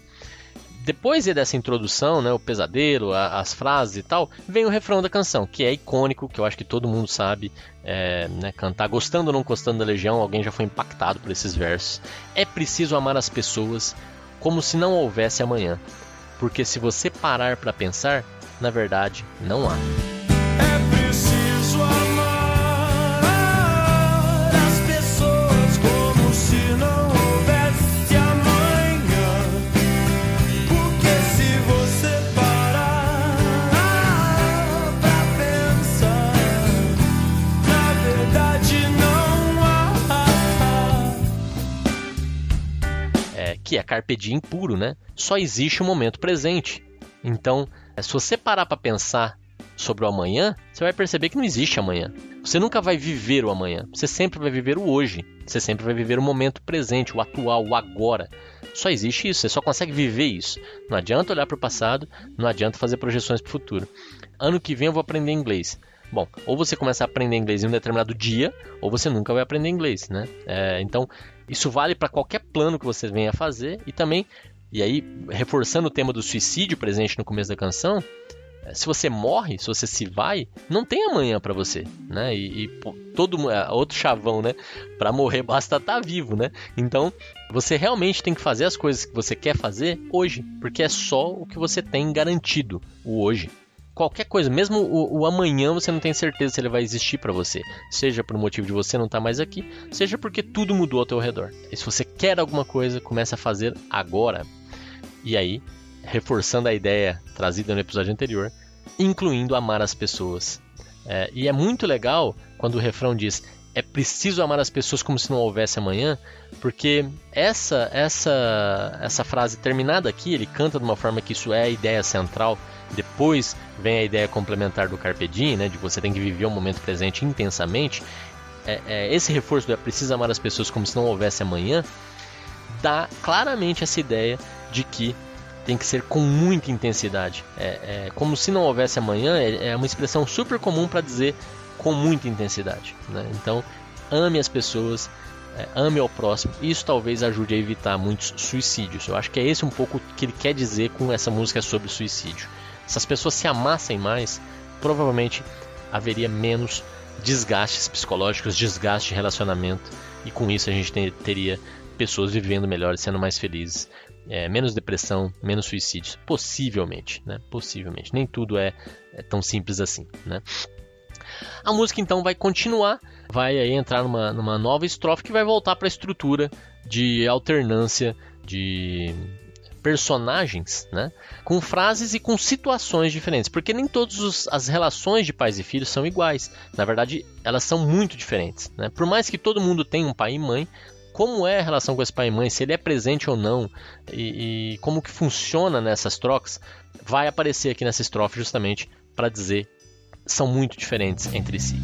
depois dessa introdução, né, o pesadelo, a, as frases e tal, vem o refrão da canção, que é icônico, que eu acho que todo mundo sabe é, né, cantar. Gostando ou não gostando da Legião, alguém já foi impactado por esses versos. É preciso amar as pessoas como se não houvesse amanhã, porque se você parar para pensar, na verdade, não há. Que é carpe diem puro, né? Só existe o momento presente. Então, é, se você parar para pensar sobre o amanhã, você vai perceber que não existe amanhã. Você nunca vai viver o amanhã. Você sempre vai viver o hoje. Você sempre vai viver o momento presente, o atual, o agora. Só existe isso. Você só consegue viver isso. Não adianta olhar para o passado. Não adianta fazer projeções para o futuro. Ano que vem eu vou aprender inglês. Bom, ou você começa a aprender inglês em um determinado dia, ou você nunca vai aprender inglês, né? É, então, isso vale para qualquer plano que você venha fazer e também, e aí reforçando o tema do suicídio presente no começo da canção, é, se você morre, se você se vai, não tem amanhã para você, né? E, e todo é, outro chavão, né? Para morrer basta estar tá vivo, né? Então você realmente tem que fazer as coisas que você quer fazer hoje, porque é só o que você tem garantido, o hoje qualquer coisa, mesmo o, o, amanhã você não tem certeza se ele vai existir para você, seja por motivo de você não estar tá mais aqui, seja porque tudo mudou ao teu redor. E se você quer alguma coisa, comece a fazer agora. E aí, reforçando a ideia trazida no episódio anterior, incluindo amar as pessoas. É, e é muito legal quando o refrão diz é preciso amar as pessoas como se não houvesse amanhã, porque essa essa essa frase terminada aqui, ele canta de uma forma que isso é a ideia central depois vem a ideia complementar do Carpe Diem, né, de você tem que viver o momento presente intensamente. É, é, esse reforço do é preciso amar as pessoas como se não houvesse amanhã dá claramente essa ideia de que tem que ser com muita intensidade. É, é como se não houvesse amanhã é, é uma expressão super comum para dizer com muita intensidade. Né? Então ame as pessoas, é, ame ao próximo. Isso talvez ajude a evitar muitos suicídios. Eu acho que é esse um pouco que ele quer dizer com essa música sobre suicídio. Se as pessoas se amassem mais, provavelmente haveria menos desgastes psicológicos, desgaste de relacionamento, e com isso a gente ter, teria pessoas vivendo melhor sendo mais felizes. É, menos depressão, menos suicídios. Possivelmente, né? Possivelmente. Nem tudo é, é tão simples assim, né? A música então vai continuar, vai aí entrar numa, numa nova estrofe que vai voltar para a estrutura de alternância de personagens, né? Com frases e com situações diferentes, porque nem todas as relações de pais e filhos são iguais. Na verdade, elas são muito diferentes, né? Por mais que todo mundo tenha um pai e mãe, como é a relação com esse pai e mãe, se ele é presente ou não, e, e como que funciona nessas trocas, vai aparecer aqui nessa estrofe justamente para dizer são muito diferentes entre si.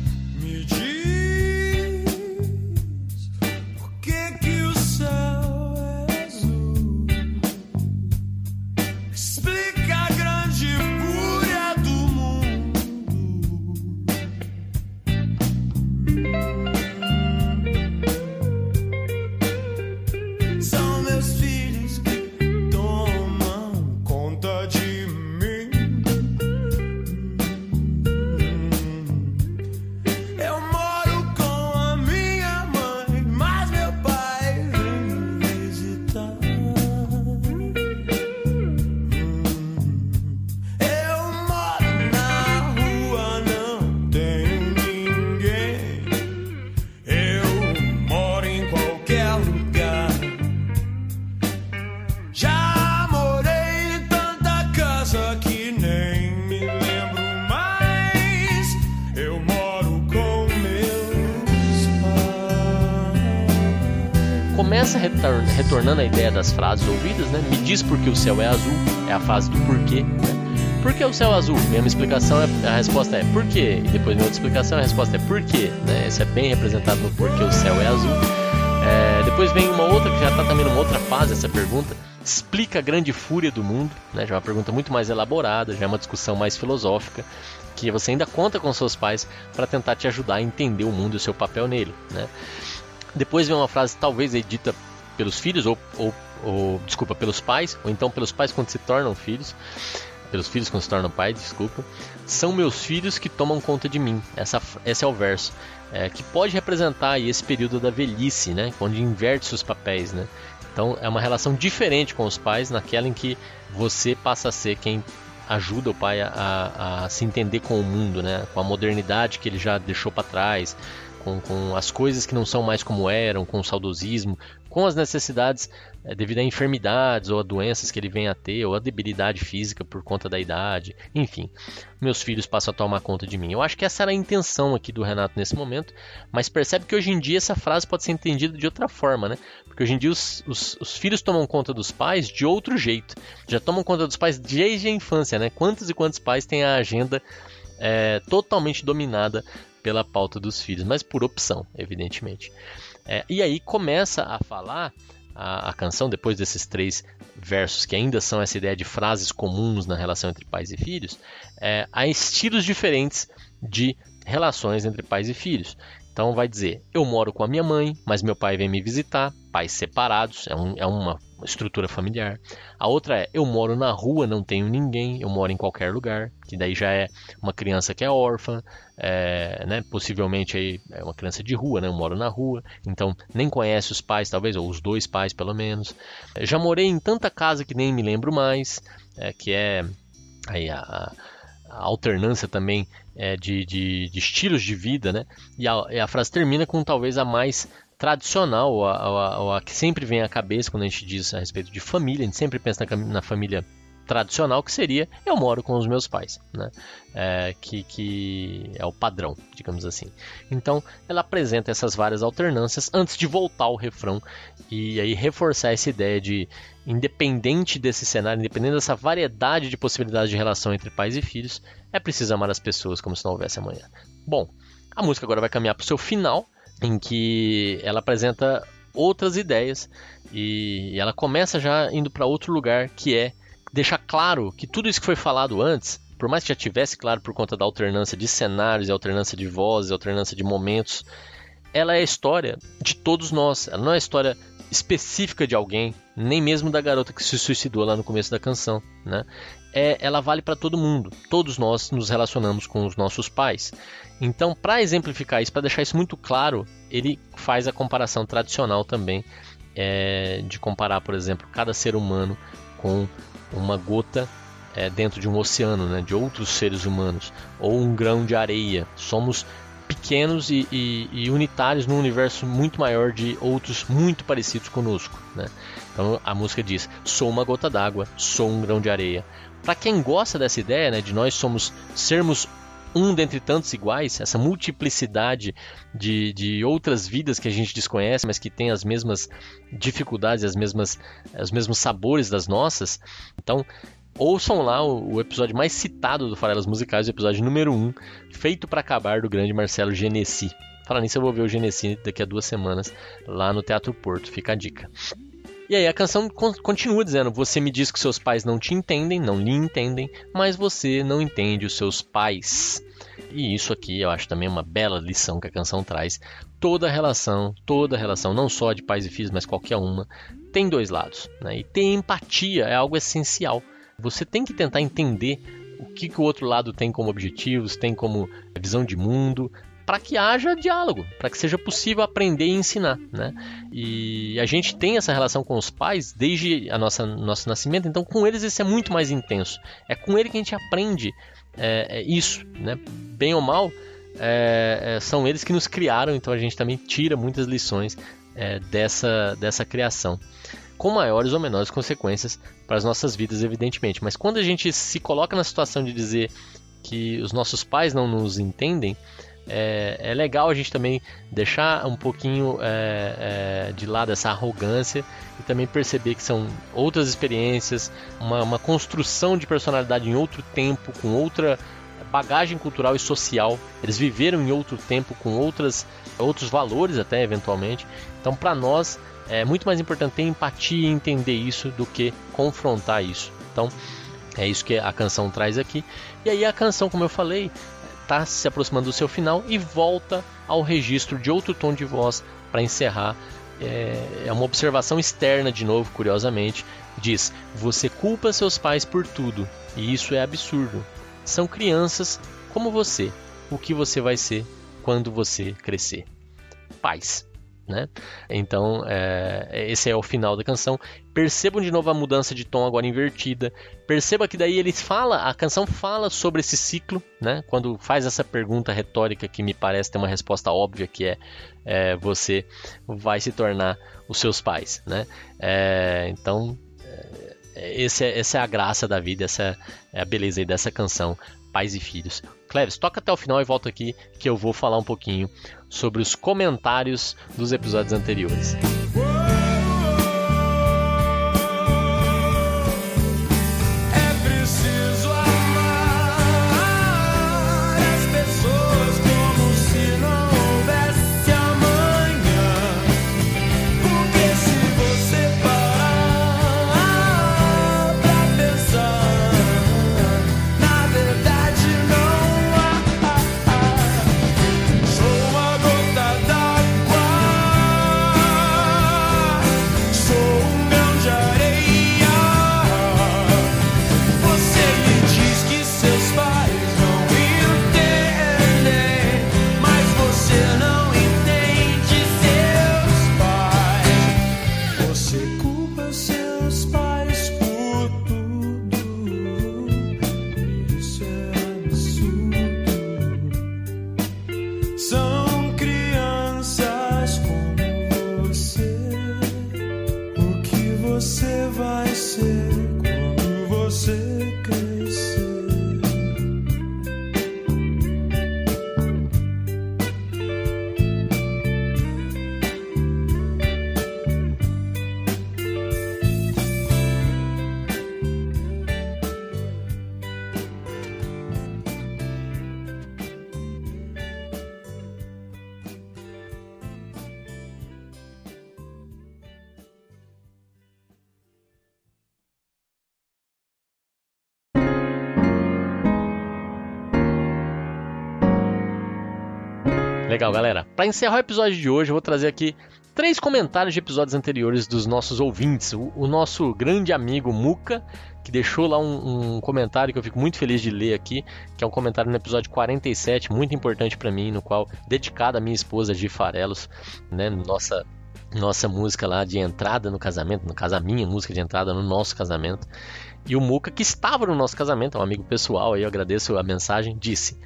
Das frases ouvidas, né? Me diz porque o céu é azul, é a fase do porquê, né? Por que o céu é azul? Mesma explicação, é, a resposta é por quê? E depois minha outra explicação, a resposta é por quê? Né? Isso é bem representado no porquê o céu é azul. É, depois vem uma outra que já está também numa outra fase essa pergunta. Explica a grande fúria do mundo, né? já é uma pergunta muito mais elaborada, já é uma discussão mais filosófica, que você ainda conta com seus pais para tentar te ajudar a entender o mundo e o seu papel nele. Né? Depois vem uma frase talvez dita pelos filhos, ou, ou, ou, desculpa, pelos pais, ou então pelos pais quando se tornam filhos, pelos filhos quando se tornam pais, desculpa. São meus filhos que tomam conta de mim. Essa, esse é o verso. É, que pode representar esse período da velhice, né? Onde inverte os papéis, né? Então é uma relação diferente com os pais, naquela em que você passa a ser quem ajuda o pai a, a se entender com o mundo, né? Com a modernidade que ele já deixou para trás, com, com as coisas que não são mais como eram, com o saudosismo, com as necessidades é, devido a enfermidades ou a doenças que ele vem a ter, ou a debilidade física por conta da idade, enfim, meus filhos passam a tomar conta de mim. Eu acho que essa era a intenção aqui do Renato nesse momento, mas percebe que hoje em dia essa frase pode ser entendida de outra forma, né? Porque hoje em dia os, os, os filhos tomam conta dos pais de outro jeito, já tomam conta dos pais desde a infância, né? Quantos e quantos pais têm a agenda é, totalmente dominada pela pauta dos filhos, mas por opção, evidentemente. É, e aí começa a falar a, a, canção, depois desses três versos que ainda são essa ideia de frases comuns na relação entre pais e filhos, é, há estilos diferentes de relações entre pais e filhos. Então vai dizer: eu moro com a minha mãe, mas meu pai vem me visitar, pais separados, é, um, é uma estrutura familiar. A outra é: eu moro na rua, não tenho ninguém, eu moro em qualquer lugar, que daí já é uma criança que é órfã, é, né, possivelmente aí é uma criança de rua, né, eu moro na rua, então nem conhece os pais, talvez, ou os dois pais pelo menos. Já morei em tanta casa que nem me lembro mais, é, que é aí a, a alternância também é, de, de, de, estilos de vida, né? E a, e a, frase termina com talvez a mais tradicional, ou a, ou a, que sempre vem à cabeça quando a gente diz a respeito de família, a gente sempre pensa na, na família tradicional que seria eu moro com os meus pais, né? É, que, que é o padrão, digamos assim. Então ela apresenta essas várias alternâncias antes de voltar ao refrão e aí reforçar essa ideia de independente desse cenário, independente dessa variedade de possibilidades de relação entre pais e filhos, é preciso amar as pessoas como se não houvesse amanhã. Bom, a música agora vai caminhar para o seu final, em que ela apresenta outras ideias e ela começa já indo para outro lugar que é deixar claro que tudo isso que foi falado antes, por mais que já tivesse claro por conta da alternância de cenários, alternância de vozes, alternância de momentos, ela é a história de todos nós. Ela não é a história específica de alguém, nem mesmo da garota que se suicidou lá no começo da canção, né? É, ela vale para todo mundo. Todos nós nos relacionamos com os nossos pais. Então, para exemplificar isso, para deixar isso muito claro, ele faz a comparação tradicional também é, de comparar, por exemplo, cada ser humano com uma gota é, dentro de um oceano, né, de outros seres humanos, ou um grão de areia. Somos pequenos e, e, e, unitários num universo muito maior de outros muito parecidos conosco. Né? Então a música diz: sou uma gota d'água, sou um grão de areia. Para quem gosta dessa ideia, né, de nós somos sermos um dentre tantos iguais, essa multiplicidade de, de outras vidas que a gente desconhece, mas que tem as mesmas dificuldades, as mesmas, os mesmos sabores das nossas. Então, ouçam lá o, o, episódio mais citado do Farelas Musicais, o episódio número 1, feito para acabar do grande Marcelo Genesi. Falando nisso, eu vou ver o Genesi daqui a duas semanas lá no Teatro Porto, fica a dica. E aí a canção continua dizendo: Você me diz que seus pais não te entendem, não lhe entendem, mas você não entende os seus pais. E isso aqui eu acho também uma bela lição que a canção traz. Toda relação, toda relação, não só de pais e filhos, mas qualquer uma, tem dois lados. Né? E ter empatia é algo essencial. Você tem que tentar entender o que, que o outro lado tem como objetivos, tem como visão de mundo, para que haja diálogo, para que seja possível aprender e ensinar, né? E a gente tem essa relação com os pais desde a nossa nosso nascimento, então com eles isso é muito mais intenso. É com ele que a gente aprende é, é isso, né? Bem ou mal, é, é são eles que nos criaram, então a gente também tira muitas lições é, dessa dessa criação com maiores ou menores consequências para as nossas vidas, evidentemente. Mas quando a gente se coloca na situação de dizer que os nossos pais não nos entendem, é, é legal a gente também deixar um pouquinho é, é, de lado essa arrogância e também perceber que são outras experiências, uma, uma construção de personalidade em outro tempo, com outra bagagem cultural e social. Eles viveram em outro tempo com outras, outros valores até eventualmente. Então, para nós é muito mais importante ter empatia e entender isso do que confrontar isso. Então, é isso que a canção traz aqui. E aí a canção, como eu falei, está se aproximando do seu final e volta ao registro de outro tom de voz para encerrar. É, é uma observação externa, de novo, curiosamente. Diz: Você culpa seus pais por tudo, e isso é absurdo. São crianças como você. O que você vai ser quando você crescer? Pais. Né? Então, é, esse é o final da canção. Percebam de novo a mudança de tom agora invertida. Perceba que daí ele fala, a canção fala sobre esse ciclo, né? Quando faz essa pergunta retórica que me parece ter uma resposta óbvia que é, é você vai se tornar os seus pais, né? É, então, é, esse é, essa é a graça da vida, essa é a beleza dessa canção, Pais e Filhos. Cleves, toca até o final e volta aqui que eu vou falar um pouquinho sobre os comentários dos episódios anteriores. você vai ser. Galera. Para encerrar o episódio de hoje, eu vou trazer aqui três comentários de episódios anteriores dos nossos ouvintes. O, o nosso grande amigo Muca, que deixou lá um, um, comentário que eu fico muito feliz de ler aqui, que é um comentário no episódio 47, muito importante para mim, no qual dedicado à minha esposa de Farelos, né, nossa nossa música lá de entrada no casamento, no caso a minha música de entrada no nosso casamento. E o Muca, que estava no nosso casamento, é um amigo pessoal, aí eu agradeço a mensagem, disse: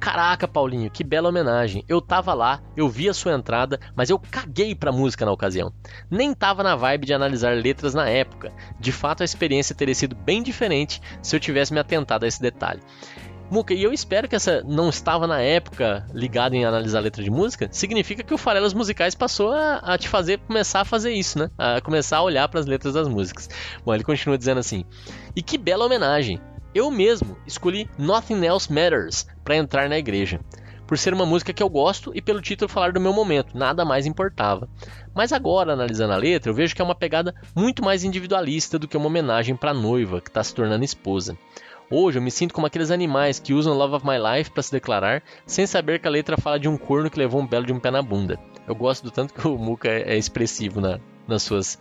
Caraca, Paulinho, que bela homenagem. Eu tava lá, eu vi a sua entrada, mas eu caguei pra música na ocasião. Nem tava na vibe de analisar letras na época. De fato, a experiência teria sido bem diferente se eu tivesse me atentado a esse detalhe. Muca, e eu espero que essa não estava na época ligada em analisar letra de música, significa que o Farelas Musicais passou a, a te fazer começar a fazer isso, né? A começar a olhar para as letras das músicas. Bom, ele continua dizendo assim: E que bela homenagem! Eu mesmo escolhi Nothing Else Matters para entrar na igreja, por ser uma música que eu gosto e pelo título falar do meu momento, nada mais importava. Mas agora, analisando a letra, eu vejo que é uma pegada muito mais individualista do que uma homenagem para a noiva que está se tornando esposa. Hoje eu me sinto como aqueles animais que usam Love of My Life para se declarar, sem saber que a letra fala de um corno que levou um belo de um pé na bunda. Eu gosto do tanto que o Muka é, é expressivo na, nas suas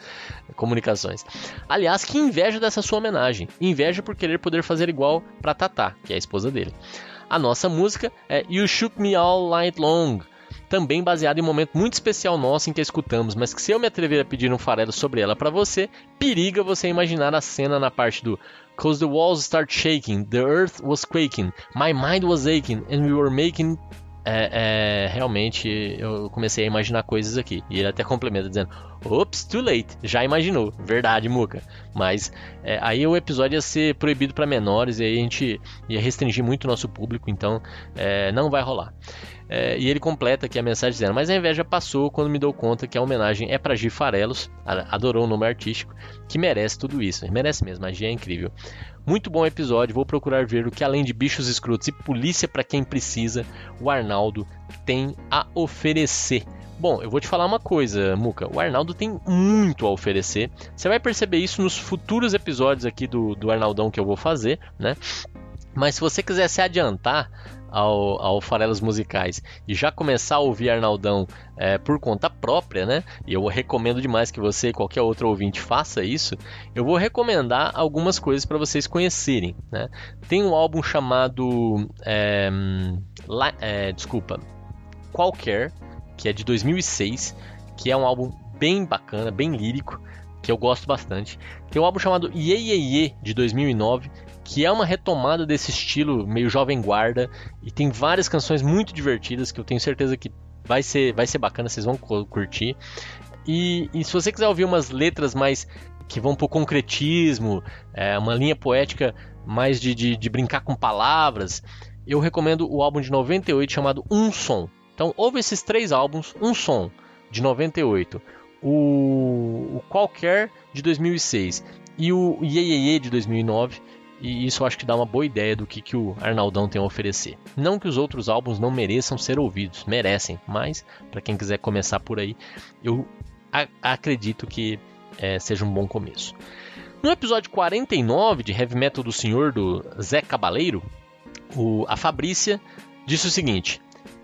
comunicações. Aliás, que inveja dessa sua homenagem. Inveja por querer poder fazer igual para Tatá, que é a esposa dele. A nossa música é You Shook Me All Night Long, também baseada em um momento muito especial nosso em que a escutamos, mas que se eu me atrever a pedir um farelo sobre ela para você, periga você imaginar a cena na parte do Cause the walls start shaking, the earth was quaking, my mind was aching, and we were making é, é, realmente eu comecei a imaginar coisas aqui. E ele até complementa dizendo: Ops, too late. Já imaginou. Verdade, Muca. Mas é, aí o episódio ia ser proibido para menores e aí a gente ia restringir muito o nosso público, então é, não vai rolar. É, e ele completa aqui a mensagem dizendo: Mas a inveja passou quando me dou conta que a homenagem é para Gi Farelos, adorou o nome artístico, que merece tudo isso. Merece mesmo, a Gi é incrível. Muito bom episódio, vou procurar ver o que além de bichos escrotos e polícia para quem precisa, o Arnaldo tem a oferecer. Bom, eu vou te falar uma coisa, Muca. O Arnaldo tem muito a oferecer. Você vai perceber isso nos futuros episódios aqui do, do Arnaldão que eu vou fazer, né? Mas se você quiser se adiantar, ao, ao Farelas Musicais e já começar a ouvir Arnaldão é, por conta própria, né? E eu recomendo demais que você e qualquer outro ouvinte faça isso. Eu vou recomendar algumas coisas para vocês conhecerem, né? Tem um álbum chamado, é, La, é, desculpa, Qualquer, que é de 2006, que é um álbum bem bacana, bem lírico, que eu gosto bastante. Tem um álbum chamado Ye Ye Ye, de 2009, que é uma retomada desse estilo meio jovem guarda e tem várias canções muito divertidas que eu tenho certeza que vai ser, vai ser bacana, vocês vão curtir. E, e se você quiser ouvir umas letras mais que vão pro concretismo, é, uma linha poética mais de, de, de brincar com palavras, eu recomendo o álbum de 98 chamado Um Som. Então, ouve esses três álbuns, Um Som, de 98, o, o Qualquer, de 2006 e o Ye Ye Ye, de 2009, e isso acho que dá uma boa ideia do que, que o Arnaldão tem a oferecer. Não que os outros álbuns não mereçam ser ouvidos, merecem, mas para quem quiser começar por aí, eu acredito que é, seja um bom começo. No episódio 49 de Heavy Metal do Senhor do Zé Cabaleiro, o, a Fabrícia disse o seguinte: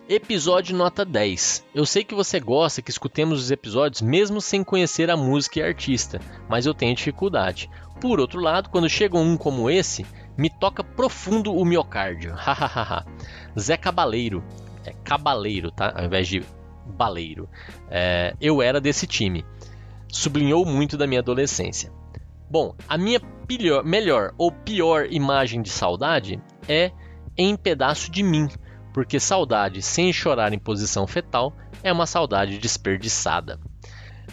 Episódio nota 10. Eu sei que você gosta que escutemos os episódios mesmo sem conhecer a música e artista, mas eu tenho dificuldade. Por outro lado, quando chega um como esse, me toca profundo o miocárdio. Hahaha. Zé Cabaleiro. É cabaleiro, tá? Ao invés de baleiro. É, eu era desse time. Sublinhou muito da minha adolescência. Bom, a minha melhor ou pior imagem de saudade é em pedaço de mim, porque saudade sem chorar em posição fetal é uma saudade desperdiçada.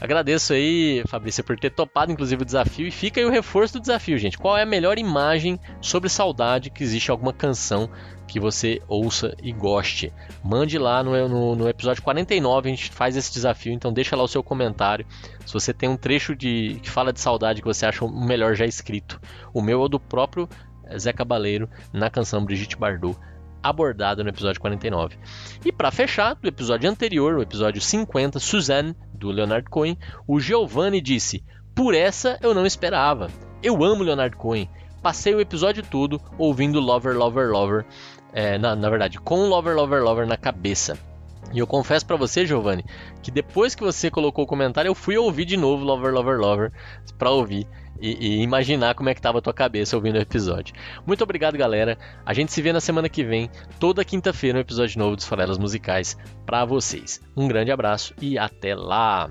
Agradeço aí, Fabrícia, por ter topado inclusive o desafio. E fica aí o reforço do desafio, gente. Qual é a melhor imagem sobre saudade que existe alguma canção que você ouça e goste? Mande lá no, no, no, episódio 49, a gente faz esse desafio, então deixa lá o seu comentário. Se você tem um trecho de que fala de saudade que você acha o melhor já escrito. O meu é o do próprio Zé Cabaleiro na canção Brigitte Bardot abordado no episódio 49. E para fechar, do episódio anterior, o episódio 50, Suzanne, do Leonard Cohen, o Giovanni disse: Por essa eu não esperava. Eu amo Leonard Cohen. Passei o episódio todo ouvindo Lover, Lover, Lover. É, na, na verdade, com Lover, Lover, Lover na cabeça. E eu confesso para você, Giovanni, que depois que você colocou o comentário, eu fui ouvir de novo Lover, Lover, Lover para ouvir e, e, imaginar como é que tava a tua cabeça ouvindo o episódio. Muito obrigado, galera. A gente se vê na semana que vem, toda quinta-feira, um episódio novo dos Farelas Musicais para vocês. Um grande abraço e até lá!